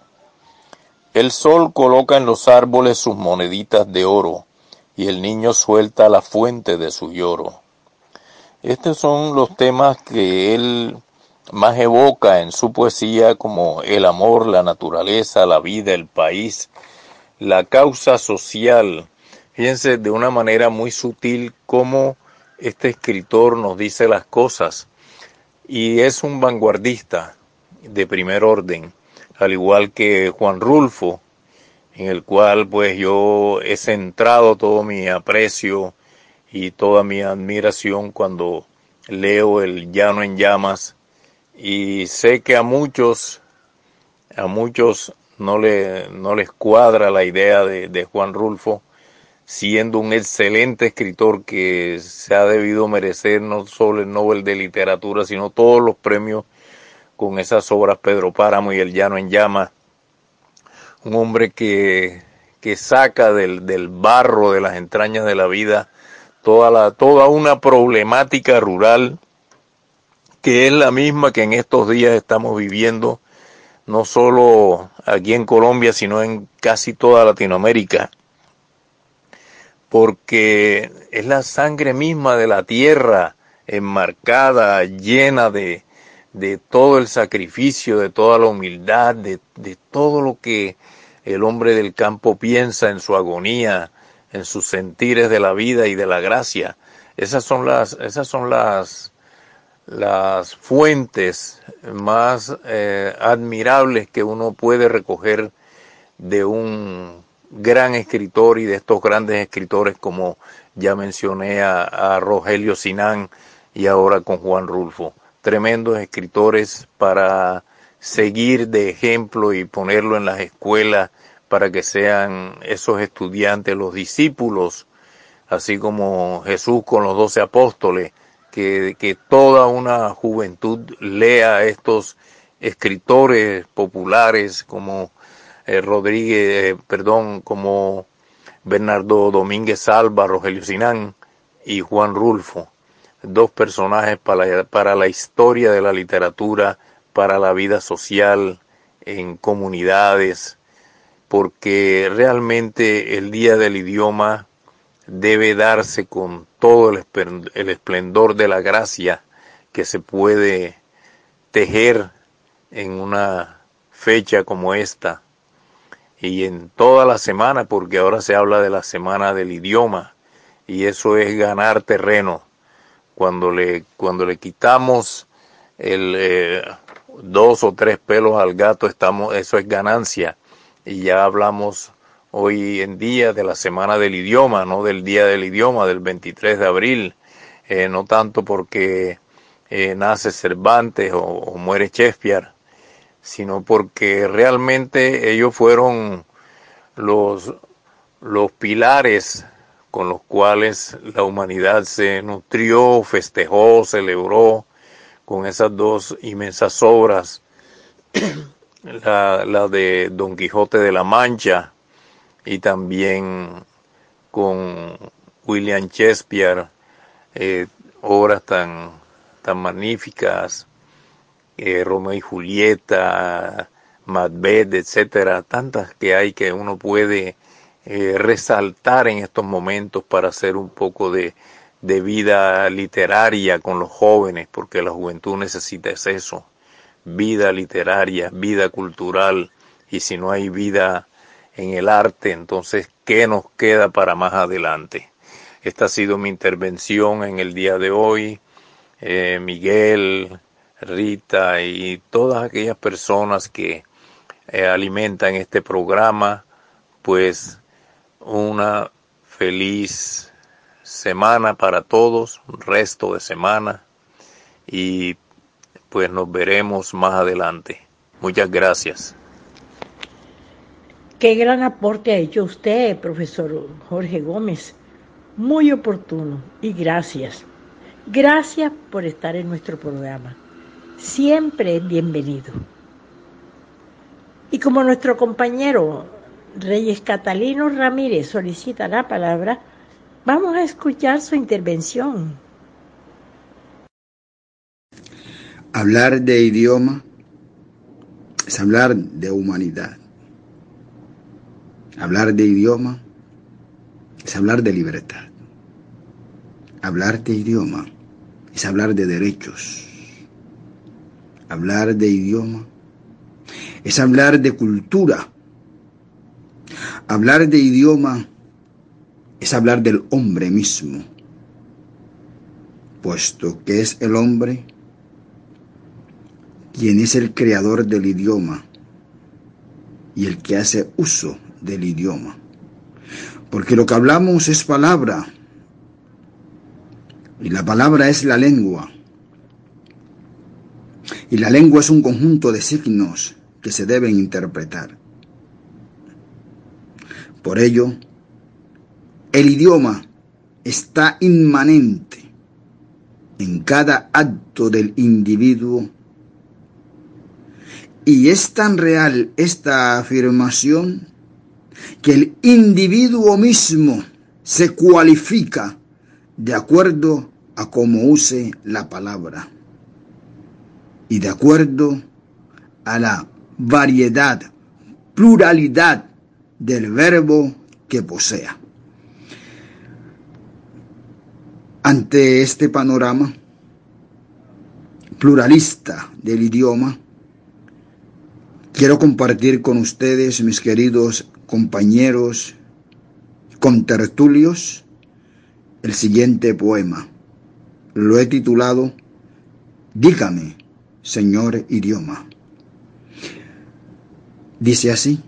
El sol coloca en los árboles sus moneditas de oro, y el niño suelta la fuente de su lloro. Estos son los temas que él más evoca en su poesía como el amor, la naturaleza, la vida, el país, la causa social. Fíjense de una manera muy sutil cómo este escritor nos dice las cosas y es un vanguardista de primer orden, al igual que Juan Rulfo, en el cual pues yo he centrado todo mi aprecio y toda mi admiración cuando leo el Llano en Llamas y sé que a muchos, a muchos no, le, no les cuadra la idea de, Juan Rulfo, siendo un excelente escritor que se ha debido merecer no solo el Nobel de Literatura, sino todos los premios con esas obras Pedro Páramo y El Llano en Llamas. Un hombre que, que saca del, del barro de las entrañas de la vida toda, la, toda una problemática rural que es la misma que en estos días estamos viviendo, no solo aquí en Colombia, sino en casi toda Latinoamérica, porque es la sangre misma de la tierra enmarcada, llena de, de todo el sacrificio, de toda la humildad, de, de todo lo que el hombre del campo piensa en su agonía, en sus sentires de la vida y de la gracia. Esas son las, esas son las, las fuentes más eh, admirables que uno puede recoger de un gran escritor y de estos grandes escritores como ya mencioné a, a Rogelio Sinán y ahora con Juan Rulfo. Tremendos escritores para seguir de ejemplo y ponerlo en las escuelas para que sean esos estudiantes los discípulos, así como Jesús con los doce apóstoles, que, que toda una juventud lea estos escritores populares como eh, Rodríguez, eh, perdón, como Bernardo Domínguez Alba, Rogelio Sinán y Juan Rulfo, dos personajes para, para la historia de la literatura, para la vida social en comunidades, porque realmente el Día del Idioma debe darse con todo el esplendor de la gracia que se puede tejer en una fecha como esta y en toda la semana, porque ahora se habla de la semana del idioma y eso es ganar terreno. Cuando le, cuando le quitamos el, eh, dos o tres pelos al gato, estamos, eso es ganancia. Y ya hablamos hoy en día de la semana del idioma, no del día del idioma, del 23 de abril, eh, no tanto porque eh, nace Cervantes o, muere Shakespeare, sino porque realmente ellos fueron los, los pilares con los cuales la humanidad se nutrió, festejó, celebró con esas dos inmensas obras, la, de Don Quijote de la Mancha y también con William Shakespeare, eh, obras tan, tan magníficas, eh, Romeo y Julieta, Macbeth, etcétera, tantas que hay que uno puede eh, resaltar en estos momentos para hacer un poco de, de vida literaria con los jóvenes, porque la juventud necesita eso, vida literaria, vida cultural, y si no hay vida en el arte, entonces, ¿qué nos queda para más adelante? Esta ha sido mi intervención en el día de hoy. Eh, Miguel, Rita y todas aquellas personas que eh, alimentan este programa, pues una feliz semana para todos, resto de semana y pues nos veremos más adelante. Muchas gracias. Qué gran aporte ha hecho usted, profesor Jorge Gómez. Muy oportuno y gracias. Gracias por estar en nuestro programa. Siempre bienvenido. Y como nuestro compañero Reyes Catalino Ramírez solicita la palabra, vamos a escuchar su intervención. Hablar de idioma es hablar de humanidad. Hablar de idioma es hablar de libertad. Hablar de idioma es hablar de derechos. Hablar de idioma es hablar de cultura. Hablar de idioma es hablar del hombre mismo, puesto que es el hombre quien es el creador del idioma y el que hace uso del idioma. Porque lo que hablamos es palabra. Y la palabra es la lengua. Y la lengua es un conjunto de signos que se deben interpretar. Por ello, el idioma está inmanente en cada acto del individuo y es tan real esta afirmación que el individuo mismo se cualifica de acuerdo a cómo use la palabra y de acuerdo a la variedad, pluralidad del verbo que posea. Ante este panorama pluralista del idioma, quiero compartir con ustedes, mis queridos compañeros, contertulios, el siguiente poema. Lo he titulado Dígame, Señor idioma. Dice así,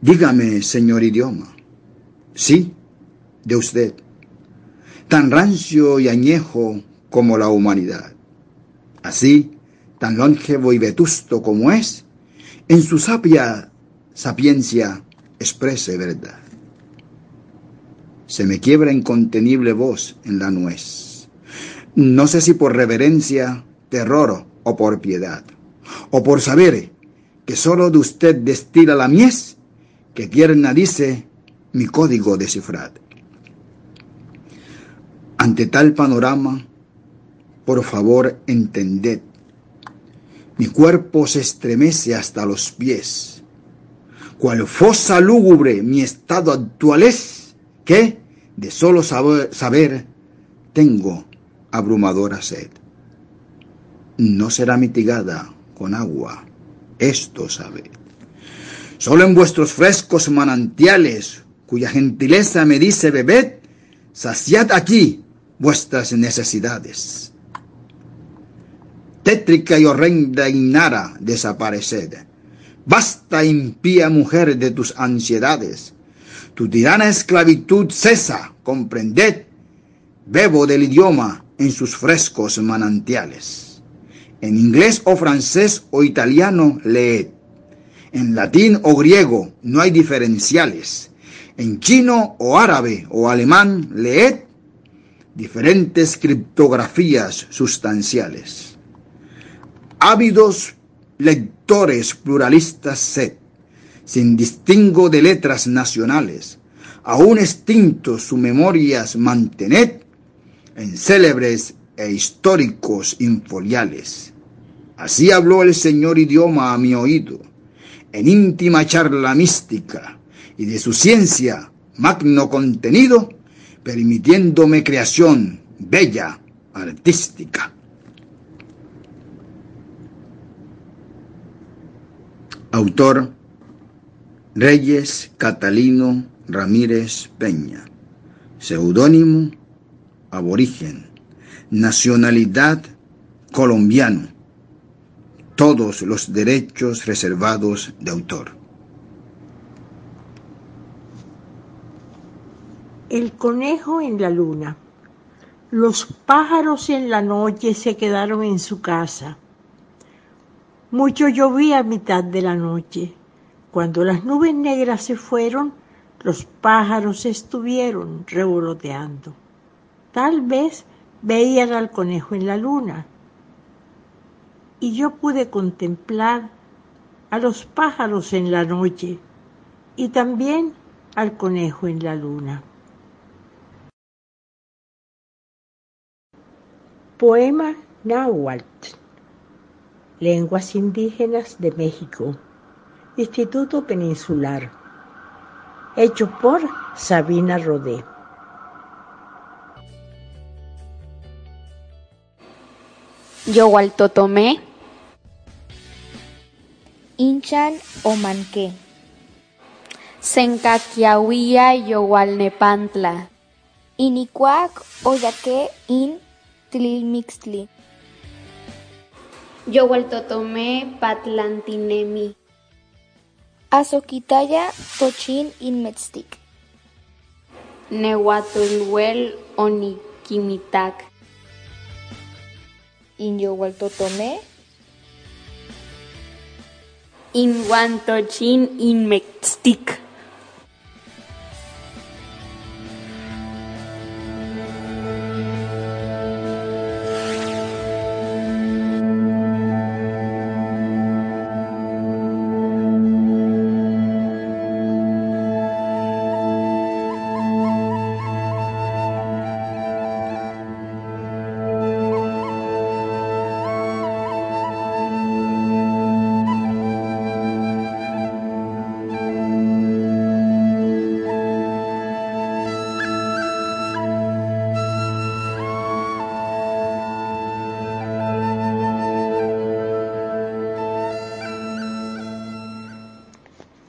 dígame, Señor idioma. Sí, de usted, tan rancio y añejo como la humanidad. Así, tan longevo y vetusto como es, en su sapia sapiencia exprese verdad. Se me quiebra incontenible voz en la nuez. No sé si por reverencia, terror o por piedad, o por saber que solo de usted destila la mies, que tierna dice mi código de cifrad. Ante tal panorama, por favor entended, mi cuerpo se estremece hasta los pies, cual fosa lúgubre mi estado actual es, que de solo saber, saber tengo abrumadora sed. No será mitigada con agua, esto sabe. Solo en vuestros frescos manantiales, cuya gentileza me dice bebed, saciad aquí vuestras necesidades. Tétrica y horrenda Inara, desapareced. Basta, impía mujer, de tus ansiedades. Tu tirana esclavitud cesa, comprended. Bebo del idioma en sus frescos manantiales. En inglés o francés o italiano, leed. En latín o griego no hay diferenciales. En chino o árabe o alemán, leed diferentes criptografías sustanciales. Ávidos lectores pluralistas sed, sin distingo de letras nacionales, aún extintos sus memorias mantened en célebres e históricos infoliales. Así habló el señor idioma a mi oído, en íntima charla mística, y de su ciencia, magno contenido, permitiéndome creación bella, artística. Autor Reyes Catalino Ramírez Peña. Seudónimo aborigen. Nacionalidad colombiano. Todos los derechos reservados de autor. El conejo en la luna. Los pájaros en la noche se quedaron en su casa. Mucho llovía a mitad de la noche. Cuando las nubes negras se fueron, los pájaros estuvieron revoloteando. Tal vez veían al conejo en la luna. Y yo pude contemplar a los pájaros en la noche y también al conejo en la luna. Poema Náhuatl, Lenguas Indígenas de México, Instituto Peninsular, hecho por Sabina Rodé. Yowaltotomé, Inchan o Manqué, Sencaquiahuía Yowalnepantla, Inicuac Oyaque in Tlilmixtli. Yowaltotomé Patlantinemi. Azoquitaya Tochin Inmetztic. Nehuatulhuel Oniquimitac. Inyowaltotomé. Inguantochin Inmetztic.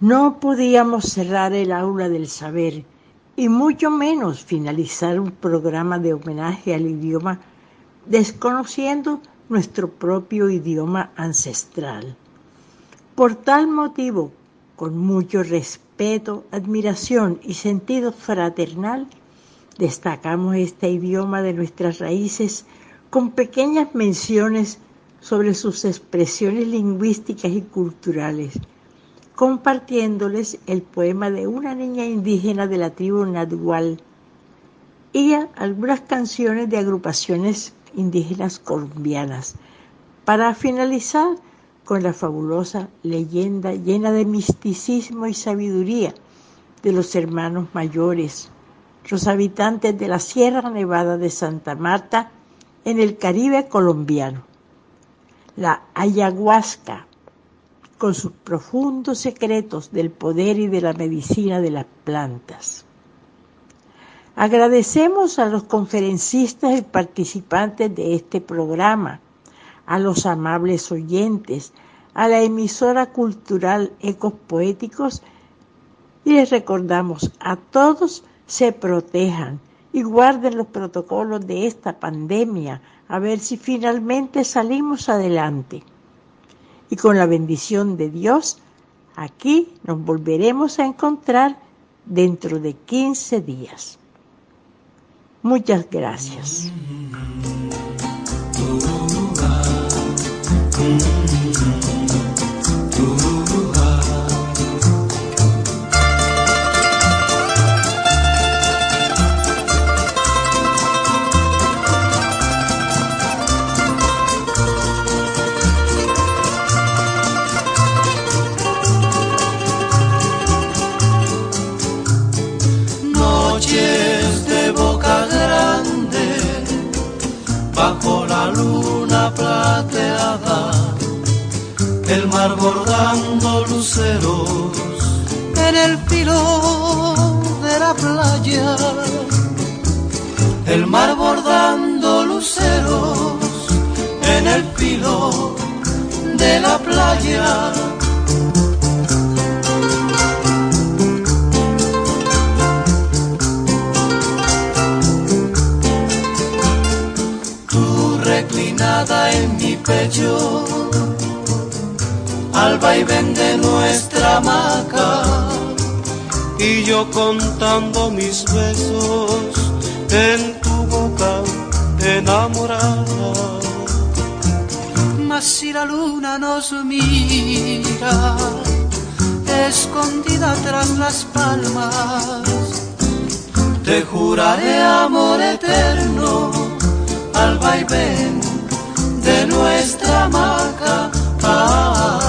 No podíamos cerrar el aula del saber y mucho menos finalizar un programa de homenaje al idioma desconociendo nuestro propio idioma ancestral. Por tal motivo, con mucho respeto, admiración y sentido fraternal, destacamos este idioma de nuestras raíces con pequeñas menciones sobre sus expresiones lingüísticas y culturales compartiéndoles el poema de una niña indígena de la tribu Nadwal y algunas canciones de agrupaciones indígenas colombianas. Para finalizar, con la fabulosa leyenda llena de misticismo y sabiduría de los hermanos mayores, los habitantes de la Sierra Nevada de Santa Marta en el Caribe colombiano. La ayahuasca, con sus profundos secretos del poder y de la medicina de las plantas. Agradecemos a los conferencistas y participantes de este programa, a los amables oyentes, a la emisora cultural Ecos Poéticos y les recordamos a todos se protejan y guarden los protocolos de esta pandemia a ver si finalmente salimos adelante. Y con la bendición de Dios, aquí nos volveremos a encontrar dentro de 15 días. Muchas gracias. El mar bordando luceros. En el filo de la playa, el mar bordando luceros. En el filo de la playa. tú reclinada en mi pecho, al vaivén de nuestra hamaca y yo contando mis besos en tu boca enamorada. Mas si la luna nos mira, escondida tras las palmas, te juraré amor eterno al vaivén de nuestra hamaca. Ah,